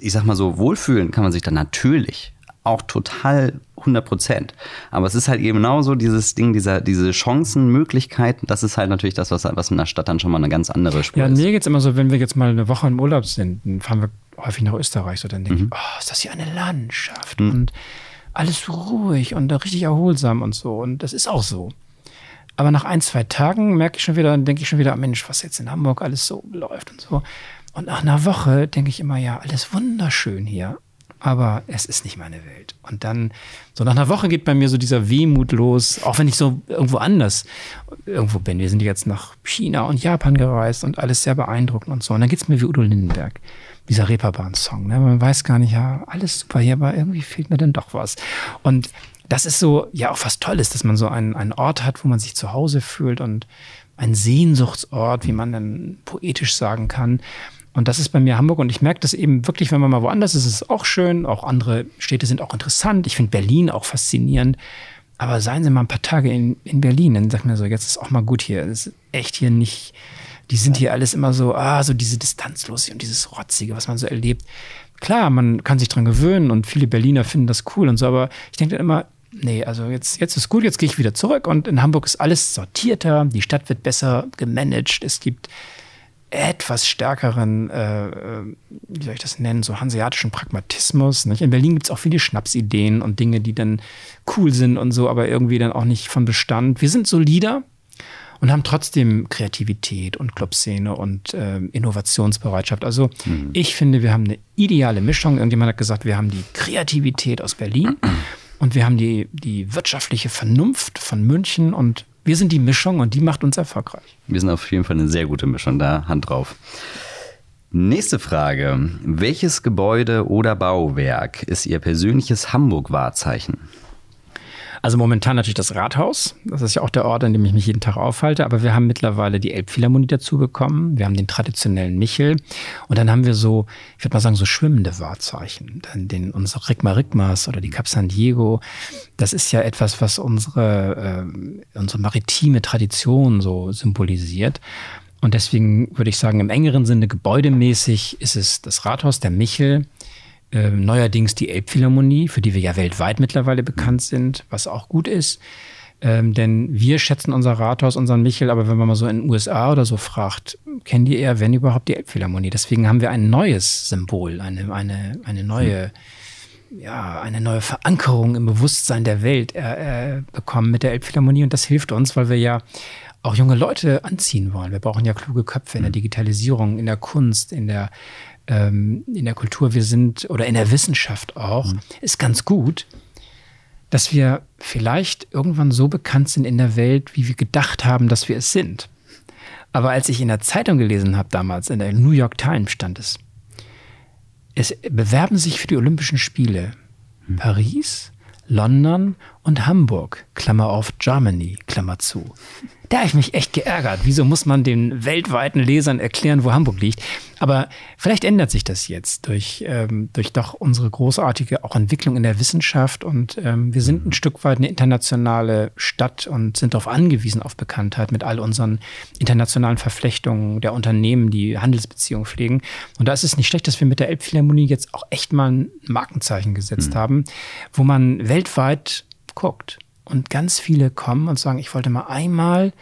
ich sag mal so, wohlfühlen kann man sich dann natürlich auch total 100 Prozent. Aber es ist halt eben genauso dieses Ding, dieser, diese Chancen, Möglichkeiten, das ist halt natürlich das, was, was in der Stadt dann schon mal eine ganz andere Spur ja, ist. Ja, mir geht es immer so, wenn wir jetzt mal eine Woche im Urlaub sind, dann fahren wir häufig nach Österreich, so dann denke mhm. ich, oh, ist das hier eine Landschaft mhm. und alles ruhig und richtig erholsam und so. Und das ist auch so. Aber nach ein, zwei Tagen merke ich schon wieder, dann denke ich schon wieder, Mensch, was jetzt in Hamburg alles so läuft und so. Und nach einer Woche denke ich immer, ja, alles wunderschön hier, aber es ist nicht meine Welt. Und dann, so nach einer Woche geht bei mir so dieser Wehmut los, auch wenn ich so irgendwo anders irgendwo bin. Wir sind jetzt nach China und Japan gereist und alles sehr beeindruckend und so. Und dann geht es mir wie Udo Lindenberg, dieser Reeperbahn-Song. Ne? Man weiß gar nicht, ja, alles super hier, aber irgendwie fehlt mir dann doch was. Und das ist so, ja, auch was Tolles, dass man so einen, einen Ort hat, wo man sich zu Hause fühlt und ein Sehnsuchtsort, wie man dann poetisch sagen kann. Und das ist bei mir Hamburg. Und ich merke das eben wirklich, wenn man mal woanders ist, ist es auch schön. Auch andere Städte sind auch interessant. Ich finde Berlin auch faszinierend. Aber seien Sie mal ein paar Tage in, in Berlin, dann sagt man so, jetzt ist auch mal gut hier. Das ist echt hier nicht, die sind hier alles immer so, ah, so diese Distanzlose und dieses Rotzige, was man so erlebt. klar, man kann sich dran gewöhnen und viele Berliner finden das cool und so, aber ich denke dann immer, nee, also jetzt, jetzt ist gut, jetzt gehe ich wieder zurück und in Hamburg ist alles sortierter, die Stadt wird besser gemanagt, es gibt etwas stärkeren, äh, wie soll ich das nennen, so hanseatischen Pragmatismus. Nicht? In Berlin gibt es auch viele Schnapsideen und Dinge, die dann cool sind und so, aber irgendwie dann auch nicht von Bestand. Wir sind solider und haben trotzdem Kreativität und Clubszene und äh, Innovationsbereitschaft. Also mhm. ich finde, wir haben eine ideale Mischung. Irgendjemand hat gesagt, wir haben die Kreativität aus Berlin und wir haben die, die wirtschaftliche Vernunft von München und wir sind die Mischung und die macht uns erfolgreich. Wir sind auf jeden Fall eine sehr gute Mischung, da Hand drauf. Nächste Frage. Welches Gebäude oder Bauwerk ist Ihr persönliches Hamburg-Wahrzeichen? Also momentan natürlich das Rathaus. Das ist ja auch der Ort, an dem ich mich jeden Tag aufhalte. Aber wir haben mittlerweile die Elbphilharmonie dazu bekommen. Wir haben den traditionellen Michel. Und dann haben wir so, ich würde mal sagen, so schwimmende Wahrzeichen. Dann den, unsere Rigma Rigmas oder die Cap San Diego. Das ist ja etwas, was unsere, äh, unsere maritime Tradition so symbolisiert. Und deswegen würde ich sagen, im engeren Sinne gebäudemäßig ist es das Rathaus, der Michel, äh, neuerdings die Elbphilharmonie, für die wir ja weltweit mittlerweile bekannt sind, was auch gut ist. Ähm, denn wir schätzen unser Rathaus, unseren Michel, aber wenn man mal so in den USA oder so fragt, kennen die eher, wenn überhaupt, die Elbphilharmonie. Deswegen haben wir ein neues Symbol, eine, eine, eine neue, ja, eine neue Verankerung im Bewusstsein der Welt äh, äh, bekommen mit der Elbphilharmonie. Und das hilft uns, weil wir ja auch junge Leute anziehen wollen. Wir brauchen ja kluge Köpfe in der Digitalisierung, in der Kunst, in der ähm, in der Kultur wir sind oder in der Wissenschaft auch, mhm. ist ganz gut, dass wir vielleicht irgendwann so bekannt sind in der Welt, wie wir gedacht haben, dass wir es sind. Aber als ich in der Zeitung gelesen habe damals, in der New York Times stand es, es bewerben sich für die Olympischen Spiele mhm. Paris, London und Hamburg, Klammer auf Germany, Klammer zu. Da habe ich mich echt geärgert. Wieso muss man den weltweiten Lesern erklären, wo Hamburg liegt? Aber vielleicht ändert sich das jetzt durch, ähm, durch doch unsere großartige auch Entwicklung in der Wissenschaft. Und ähm, wir sind ein Stück weit eine internationale Stadt und sind darauf angewiesen auf Bekanntheit mit all unseren internationalen Verflechtungen der Unternehmen, die Handelsbeziehungen pflegen. Und da ist es nicht schlecht, dass wir mit der Elbphilharmonie jetzt auch echt mal ein Markenzeichen gesetzt mhm. haben, wo man weltweit guckt. Und ganz viele kommen und sagen, ich wollte mal einmal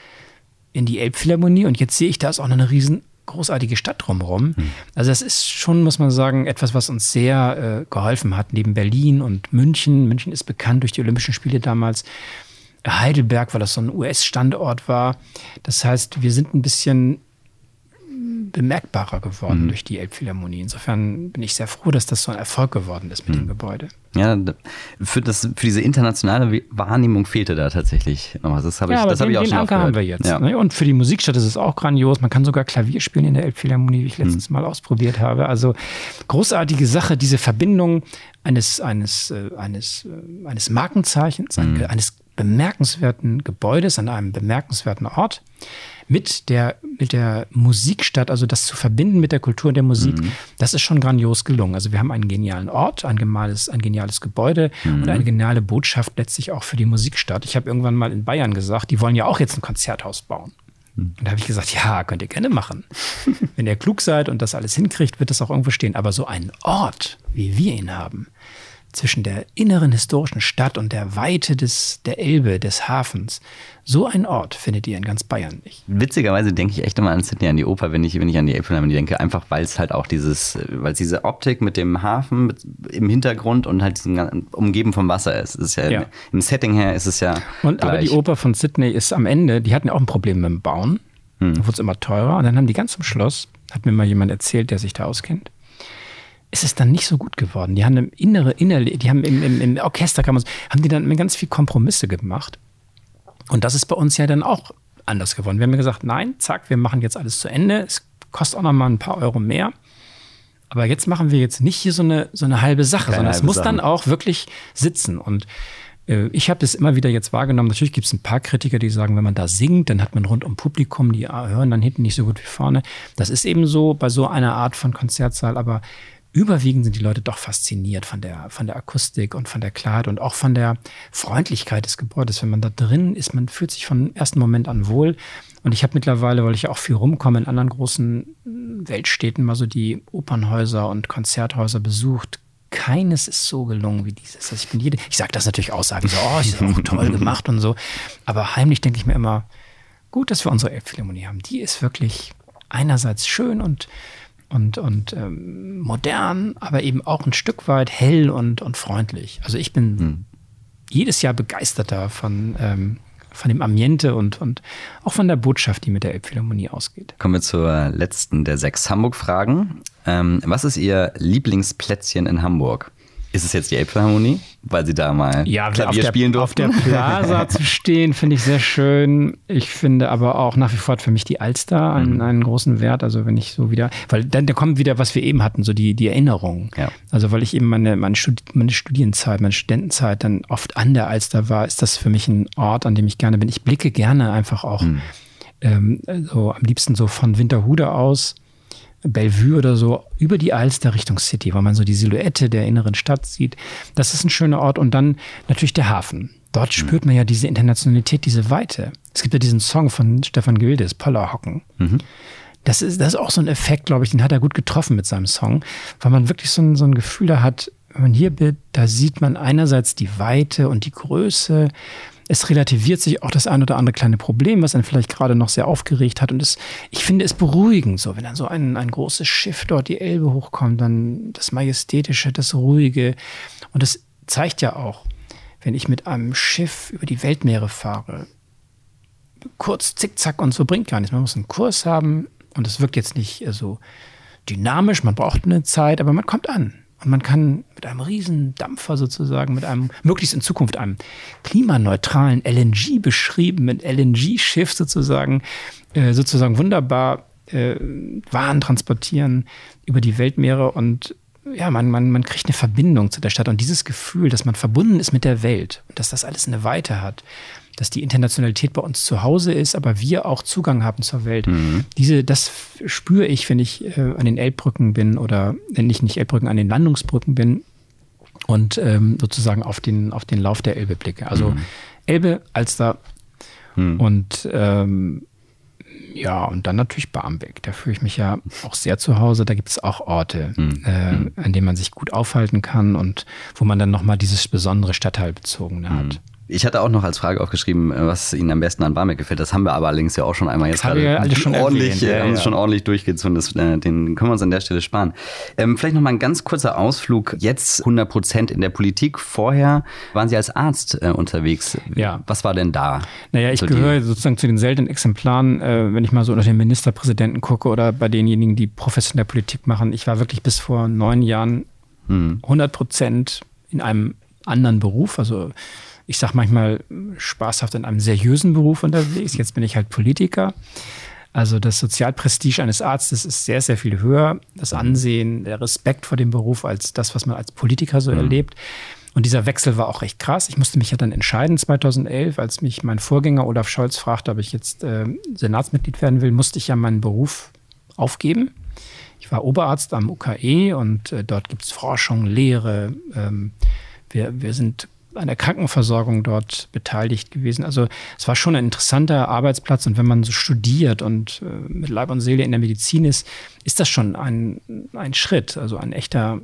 in die Elbphilharmonie und jetzt sehe ich, da ist auch noch eine riesen großartige Stadt drumherum. Mhm. Also das ist schon, muss man sagen, etwas, was uns sehr äh, geholfen hat, neben Berlin und München. München ist bekannt durch die Olympischen Spiele damals. Heidelberg, weil das so ein US-Standort war. Das heißt, wir sind ein bisschen bemerkbarer geworden mhm. durch die Elbphilharmonie. Insofern bin ich sehr froh, dass das so ein Erfolg geworden ist mit mhm. dem Gebäude. Ja, für, das, für diese internationale Wahrnehmung fehlte da tatsächlich noch was. Das habe ich, ja, das den, hab ich auch den schon Anker haben wir jetzt. Ja. Ne? Und für die Musikstadt ist es auch grandios. Man kann sogar Klavier spielen in der Elbphilharmonie, wie ich letztens mhm. mal ausprobiert habe. Also großartige Sache, diese Verbindung eines, eines, äh, eines, äh, eines Markenzeichens, mhm. eines bemerkenswerten Gebäudes an einem bemerkenswerten Ort mit der, mit der Musikstadt, also das zu verbinden mit der Kultur der Musik, mhm. das ist schon grandios gelungen. Also wir haben einen genialen Ort, ein geniales, ein geniales Gebäude mhm. und eine geniale Botschaft letztlich auch für die Musikstadt. Ich habe irgendwann mal in Bayern gesagt, die wollen ja auch jetzt ein Konzerthaus bauen. Mhm. Und da habe ich gesagt, ja, könnt ihr gerne machen. Wenn ihr klug seid und das alles hinkriegt, wird das auch irgendwo stehen. Aber so ein Ort, wie wir ihn haben, zwischen der inneren historischen Stadt und der Weite des, der Elbe, des Hafens. So ein Ort findet ihr in ganz Bayern nicht. Witzigerweise denke ich echt immer an Sydney, an die Oper, wenn ich, wenn ich an die Elbphilharmonie denke, einfach weil es halt auch dieses, weil es diese Optik mit dem Hafen mit, im Hintergrund und halt diesem umgeben vom Wasser ist. ist ja, ja. Im Setting her ist es ja. Und gleich. aber die Oper von Sydney ist am Ende, die hatten ja auch ein Problem mit dem Bauen. Hm. Da wurde es immer teurer. Und dann haben die ganz zum Schluss, hat mir mal jemand erzählt, der sich da auskennt, ist es dann nicht so gut geworden. Die haben im innere, innerlich, die haben im, im, im Orchesterkammer, haben die dann ganz viel Kompromisse gemacht. Und das ist bei uns ja dann auch anders geworden. Wir haben ja gesagt, nein, zack, wir machen jetzt alles zu Ende. Es kostet auch noch mal ein paar Euro mehr. Aber jetzt machen wir jetzt nicht hier so eine, so eine halbe Sache, Keine sondern es muss Sache. dann auch wirklich sitzen. Und äh, ich habe das immer wieder jetzt wahrgenommen. Natürlich gibt es ein paar Kritiker, die sagen, wenn man da singt, dann hat man rund um Publikum, die hören dann hinten nicht so gut wie vorne. Das ist eben so bei so einer Art von Konzertsaal. Aber überwiegend sind die Leute doch fasziniert von der, von der Akustik und von der Klarheit und auch von der Freundlichkeit des Gebäudes. Wenn man da drin ist, man fühlt sich von ersten Moment an wohl. Und ich habe mittlerweile, weil ich auch viel rumkomme, in anderen großen Weltstädten mal so die Opernhäuser und Konzerthäuser besucht. Keines ist so gelungen wie dieses. Also ich bin jede, ich sage das natürlich aus, sage so, oh, ist auch toll gemacht und so. Aber heimlich denke ich mir immer, gut, dass wir unsere Elbphilharmonie haben. Die ist wirklich einerseits schön und und, und ähm, modern, aber eben auch ein Stück weit hell und, und freundlich. Also ich bin hm. jedes Jahr begeisterter von, ähm, von dem Ambiente und, und auch von der Botschaft, die mit der Elbphilharmonie ausgeht. Kommen wir zur letzten der sechs Hamburg-Fragen. Ähm, was ist Ihr Lieblingsplätzchen in Hamburg? Ist es jetzt die Elbphilharmonie, weil Sie da mal ja, Klavier der, spielen durften? Auf der Plaza zu stehen, finde ich sehr schön. Ich finde aber auch nach wie vor für mich die Alster einen, mhm. einen großen Wert. Also wenn ich so wieder, weil dann da kommt wieder, was wir eben hatten, so die, die Erinnerung. Ja. Also weil ich eben meine, meine, Studi meine Studienzeit, meine Studentenzeit dann oft an der Alster war, ist das für mich ein Ort, an dem ich gerne bin. Ich blicke gerne einfach auch mhm. ähm, so am liebsten so von Winterhude aus Bellevue oder so über die Alster Richtung City, weil man so die Silhouette der inneren Stadt sieht. Das ist ein schöner Ort. Und dann natürlich der Hafen. Dort mhm. spürt man ja diese Internationalität, diese Weite. Es gibt ja diesen Song von Stefan Gildes, Pollerhocken. Mhm. Das ist, das ist auch so ein Effekt, glaube ich, den hat er gut getroffen mit seinem Song, weil man wirklich so ein, so ein Gefühl da hat, wenn man hier bist, da sieht man einerseits die Weite und die Größe, es relativiert sich auch das ein oder andere kleine Problem, was einen vielleicht gerade noch sehr aufgeregt hat. Und es, ich finde es beruhigend, so wenn dann so ein, ein großes Schiff dort die Elbe hochkommt, dann das Majestätische, das Ruhige. Und es zeigt ja auch, wenn ich mit einem Schiff über die Weltmeere fahre, kurz, zickzack und so bringt gar nichts. Man muss einen Kurs haben und es wirkt jetzt nicht so dynamisch, man braucht eine Zeit, aber man kommt an. Und man kann mit einem riesen Dampfer sozusagen, mit einem, möglichst in Zukunft einem klimaneutralen LNG beschriebenen LNG-Schiff sozusagen, äh, sozusagen wunderbar äh, Waren transportieren über die Weltmeere und ja, man, man, man kriegt eine Verbindung zu der Stadt und dieses Gefühl, dass man verbunden ist mit der Welt und dass das alles eine Weite hat, dass die Internationalität bei uns zu Hause ist, aber wir auch Zugang haben zur Welt. Mhm. Diese, das spüre ich, wenn ich äh, an den Elbbrücken bin oder wenn ich nicht Elbbrücken, an den Landungsbrücken bin und ähm, sozusagen auf den, auf den Lauf der Elbe blicke. Also mhm. Elbe, Alster mhm. und ähm, ja, und dann natürlich Barmbek. Da fühle ich mich ja auch sehr zu Hause. Da gibt es auch Orte, mhm. äh, mhm. an denen man sich gut aufhalten kann und wo man dann nochmal dieses besondere Stadtteilbezogene hat. Mhm. Ich hatte auch noch als Frage aufgeschrieben, was Ihnen am besten an Barmek gefällt. Das haben wir aber allerdings ja auch schon einmal jetzt gerade ja schon ordentlich, äh, ja, haben ja. schon ordentlich durchgezogen. Das, äh, den können wir uns an der Stelle sparen. Ähm, vielleicht noch mal ein ganz kurzer Ausflug. Jetzt 100 Prozent in der Politik. Vorher waren Sie als Arzt äh, unterwegs. Ja. Was war denn da? Naja, ich gehöre sozusagen zu den seltenen Exemplaren, äh, wenn ich mal so unter den Ministerpräsidenten gucke oder bei denjenigen, die professionell Politik machen. Ich war wirklich bis vor neun Jahren hm. 100 Prozent in einem anderen Beruf. Also ich sage manchmal spaßhaft in einem seriösen Beruf unterwegs. Jetzt bin ich halt Politiker. Also das Sozialprestige eines Arztes ist sehr, sehr viel höher. Das Ansehen, der Respekt vor dem Beruf als das, was man als Politiker so mhm. erlebt. Und dieser Wechsel war auch recht krass. Ich musste mich ja dann entscheiden 2011, als mich mein Vorgänger Olaf Scholz fragte, ob ich jetzt äh, Senatsmitglied werden will, musste ich ja meinen Beruf aufgeben. Ich war Oberarzt am UKE und äh, dort gibt es Forschung, Lehre. Ähm, wir, wir sind an der Krankenversorgung dort beteiligt gewesen. Also es war schon ein interessanter Arbeitsplatz und wenn man so studiert und äh, mit Leib und Seele in der Medizin ist, ist das schon ein, ein Schritt, also ein echter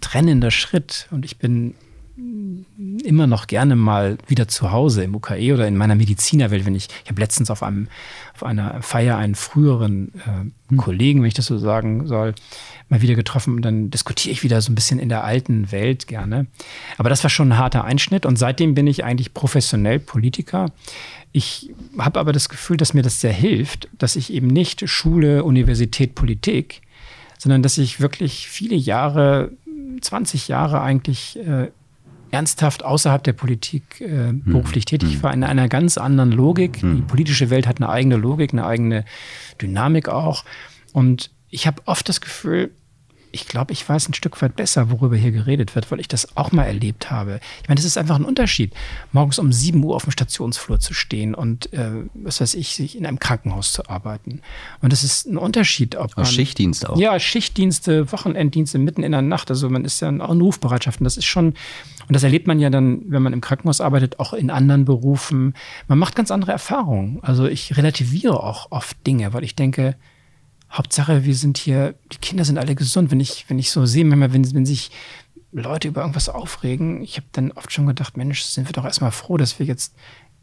trennender Schritt. Und ich bin immer noch gerne mal wieder zu Hause im UKE oder in meiner Medizinerwelt, wenn ich, ich habe letztens auf einem, auf einer Feier einen früheren äh, hm. Kollegen, wenn ich das so sagen soll, mal wieder getroffen und dann diskutiere ich wieder so ein bisschen in der alten Welt gerne. Aber das war schon ein harter Einschnitt und seitdem bin ich eigentlich professionell Politiker. Ich habe aber das Gefühl, dass mir das sehr hilft, dass ich eben nicht Schule, Universität, Politik, sondern dass ich wirklich viele Jahre, 20 Jahre eigentlich äh, ernsthaft außerhalb der Politik äh, hm. beruflich tätig hm. war, in einer ganz anderen Logik. Hm. Die politische Welt hat eine eigene Logik, eine eigene Dynamik auch. Und ich habe oft das Gefühl, ich glaube, ich weiß ein Stück weit besser, worüber hier geredet wird, weil ich das auch mal erlebt habe. Ich meine, das ist einfach ein Unterschied, morgens um 7 Uhr auf dem Stationsflur zu stehen und, äh, was weiß ich, sich in einem Krankenhaus zu arbeiten. Und das ist ein Unterschied, ob man. Schichtdienst auch. Ja, Schichtdienste, Wochenenddienste mitten in der Nacht. Also man ist ja auch in Rufbereitschaft. Und das ist schon, und das erlebt man ja dann, wenn man im Krankenhaus arbeitet, auch in anderen Berufen. Man macht ganz andere Erfahrungen. Also ich relativiere auch oft Dinge, weil ich denke, Hauptsache, wir sind hier, die Kinder sind alle gesund. Wenn ich, wenn ich so sehe, manchmal, wenn, wenn sich Leute über irgendwas aufregen, ich habe dann oft schon gedacht, Mensch, sind wir doch erstmal froh, dass wir jetzt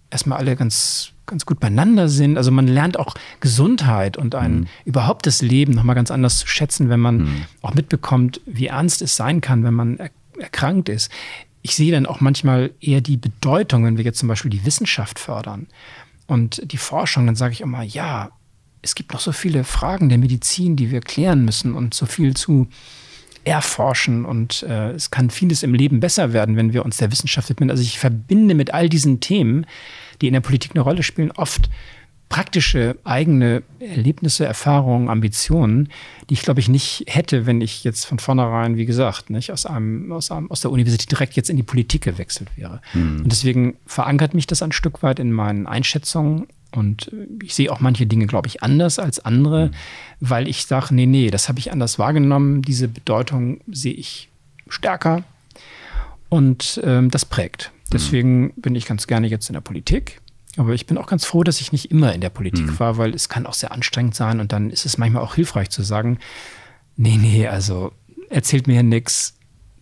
erstmal alle ganz, ganz gut beieinander sind. Also man lernt auch Gesundheit und ein mhm. überhaupt das Leben nochmal ganz anders zu schätzen, wenn man mhm. auch mitbekommt, wie ernst es sein kann, wenn man er erkrankt ist. Ich sehe dann auch manchmal eher die Bedeutung, wenn wir jetzt zum Beispiel die Wissenschaft fördern und die Forschung, dann sage ich immer, ja, es gibt noch so viele Fragen der Medizin, die wir klären müssen und so viel zu erforschen und äh, es kann vieles im Leben besser werden, wenn wir uns der Wissenschaft widmen. Also ich verbinde mit all diesen Themen, die in der Politik eine Rolle spielen, oft praktische eigene Erlebnisse, Erfahrungen, Ambitionen, die ich glaube ich nicht hätte, wenn ich jetzt von vornherein, wie gesagt, nicht aus einem, aus einem, aus der Universität direkt jetzt in die Politik gewechselt wäre. Mhm. Und deswegen verankert mich das ein Stück weit in meinen Einschätzungen und ich sehe auch manche Dinge, glaube ich, anders als andere, mhm. weil ich sage, nee, nee, das habe ich anders wahrgenommen. Diese Bedeutung sehe ich stärker und ähm, das prägt. Mhm. Deswegen mhm. bin ich ganz gerne jetzt in der Politik. Aber ich bin auch ganz froh, dass ich nicht immer in der Politik mhm. war, weil es kann auch sehr anstrengend sein und dann ist es manchmal auch hilfreich zu sagen, nee, nee, also erzählt mir nichts,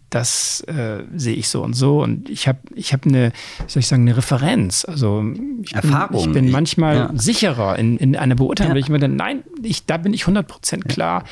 das äh, sehe ich so und so. Und ich habe ich hab eine, soll ich sagen, eine Referenz. Also ich Erfahrung. Bin, ich bin manchmal ja. sicherer in, in einer Beurteilung, ja. wenn ich mir denke, nein, ich, da bin ich 100 Prozent klar.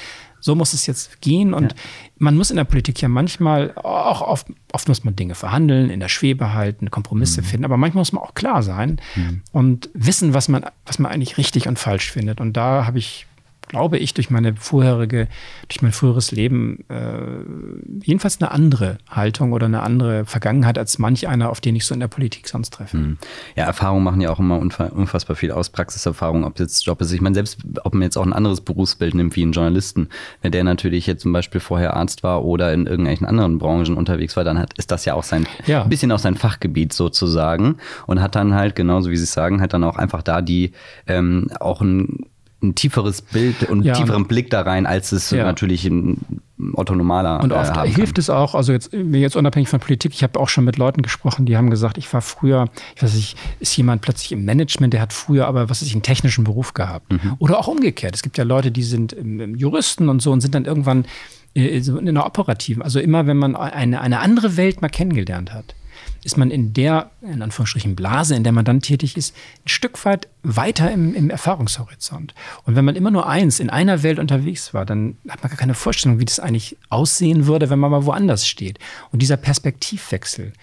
So muss es jetzt gehen. Und ja. man muss in der Politik ja manchmal auch oft, oft muss man Dinge verhandeln, in der Schwebe halten, Kompromisse mhm. finden. Aber manchmal muss man auch klar sein mhm. und wissen, was man, was man eigentlich richtig und falsch findet. Und da habe ich glaube ich, durch meine vorherige, durch mein früheres Leben äh, jedenfalls eine andere Haltung oder eine andere Vergangenheit als manch einer, auf den ich so in der Politik sonst treffe. Hm. Ja, Erfahrungen machen ja auch immer unfassbar viel aus, Praxiserfahrung, ob jetzt Job ist. Ich meine, selbst ob man jetzt auch ein anderes Berufsbild nimmt wie einen Journalisten, wenn der natürlich jetzt zum Beispiel vorher Arzt war oder in irgendwelchen anderen Branchen unterwegs war, dann hat, ist das ja auch sein, ja. ein bisschen auch sein Fachgebiet sozusagen und hat dann halt, genauso wie Sie sagen, hat dann auch einfach da die ähm, auch ein ein tieferes Bild und ja. tieferen Blick da rein, als es ja. natürlich ein Otto Normaler Und oft äh, hilft es auch, also jetzt, jetzt unabhängig von Politik, ich habe auch schon mit Leuten gesprochen, die haben gesagt, ich war früher, ich weiß nicht, ist jemand plötzlich im Management, der hat früher aber, was weiß ich, einen technischen Beruf gehabt. Mhm. Oder auch umgekehrt. Es gibt ja Leute, die sind Juristen und so und sind dann irgendwann äh, in einer operativen. Also immer, wenn man eine, eine andere Welt mal kennengelernt hat ist man in der, in Anführungsstrichen, Blase, in der man dann tätig ist, ein Stück weit weiter im, im Erfahrungshorizont. Und wenn man immer nur eins in einer Welt unterwegs war, dann hat man gar keine Vorstellung, wie das eigentlich aussehen würde, wenn man mal woanders steht. Und dieser Perspektivwechsel,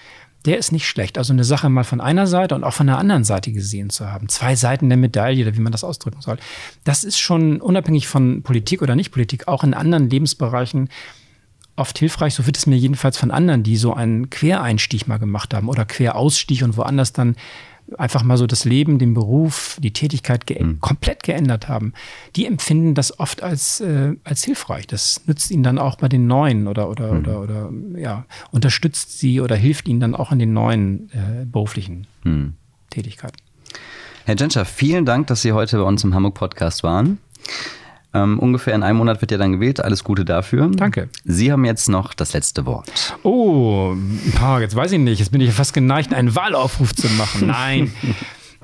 der ist nicht schlecht. Also eine Sache mal von einer Seite und auch von der anderen Seite gesehen zu haben. Zwei Seiten der Medaille oder wie man das ausdrücken soll. Das ist schon unabhängig von Politik oder Nicht-Politik, auch in anderen Lebensbereichen oft hilfreich, so wird es mir jedenfalls von anderen, die so einen Quereinstieg mal gemacht haben oder Querausstieg und woanders dann einfach mal so das Leben, den Beruf, die Tätigkeit ge mhm. komplett geändert haben, die empfinden das oft als, äh, als hilfreich. Das nützt ihnen dann auch bei den neuen oder, oder, mhm. oder, oder ja, unterstützt sie oder hilft ihnen dann auch in den neuen äh, beruflichen mhm. Tätigkeiten. Herr Genscher, vielen Dank, dass Sie heute bei uns im Hamburg Podcast waren. Ähm, ungefähr in einem Monat wird ja dann gewählt. Alles Gute dafür. Danke. Sie haben jetzt noch das letzte Wort. Oh, jetzt weiß ich nicht. Jetzt bin ich fast geneigt, einen Wahlaufruf zu machen. Nein.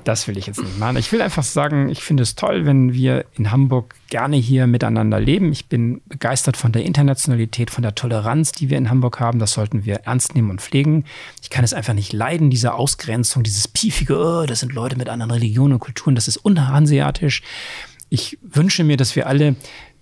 Das will ich jetzt nicht machen. Ich will einfach sagen, ich finde es toll, wenn wir in Hamburg gerne hier miteinander leben. Ich bin begeistert von der Internationalität, von der Toleranz, die wir in Hamburg haben. Das sollten wir ernst nehmen und pflegen. Ich kann es einfach nicht leiden, diese Ausgrenzung, dieses piefige, oh, das sind Leute mit anderen Religionen und Kulturen, das ist unhanseatisch ich wünsche mir, dass wir alle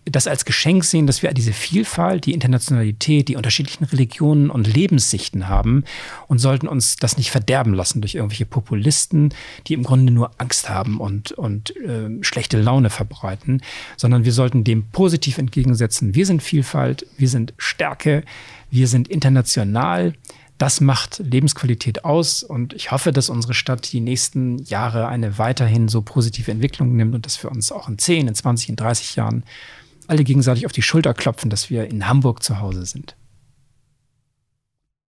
das als Geschenk sehen, dass wir diese Vielfalt, die Internationalität, die unterschiedlichen Religionen und Lebenssichten haben und sollten uns das nicht verderben lassen durch irgendwelche Populisten, die im Grunde nur Angst haben und, und äh, schlechte Laune verbreiten, sondern wir sollten dem positiv entgegensetzen. Wir sind Vielfalt, wir sind Stärke, wir sind international, das macht Lebensqualität aus und ich hoffe, dass unsere Stadt die nächsten Jahre eine weiterhin so positive Entwicklung nimmt und dass wir uns auch in 10, in 20, in 30 Jahren alle gegenseitig auf die Schulter klopfen, dass wir in Hamburg zu Hause sind.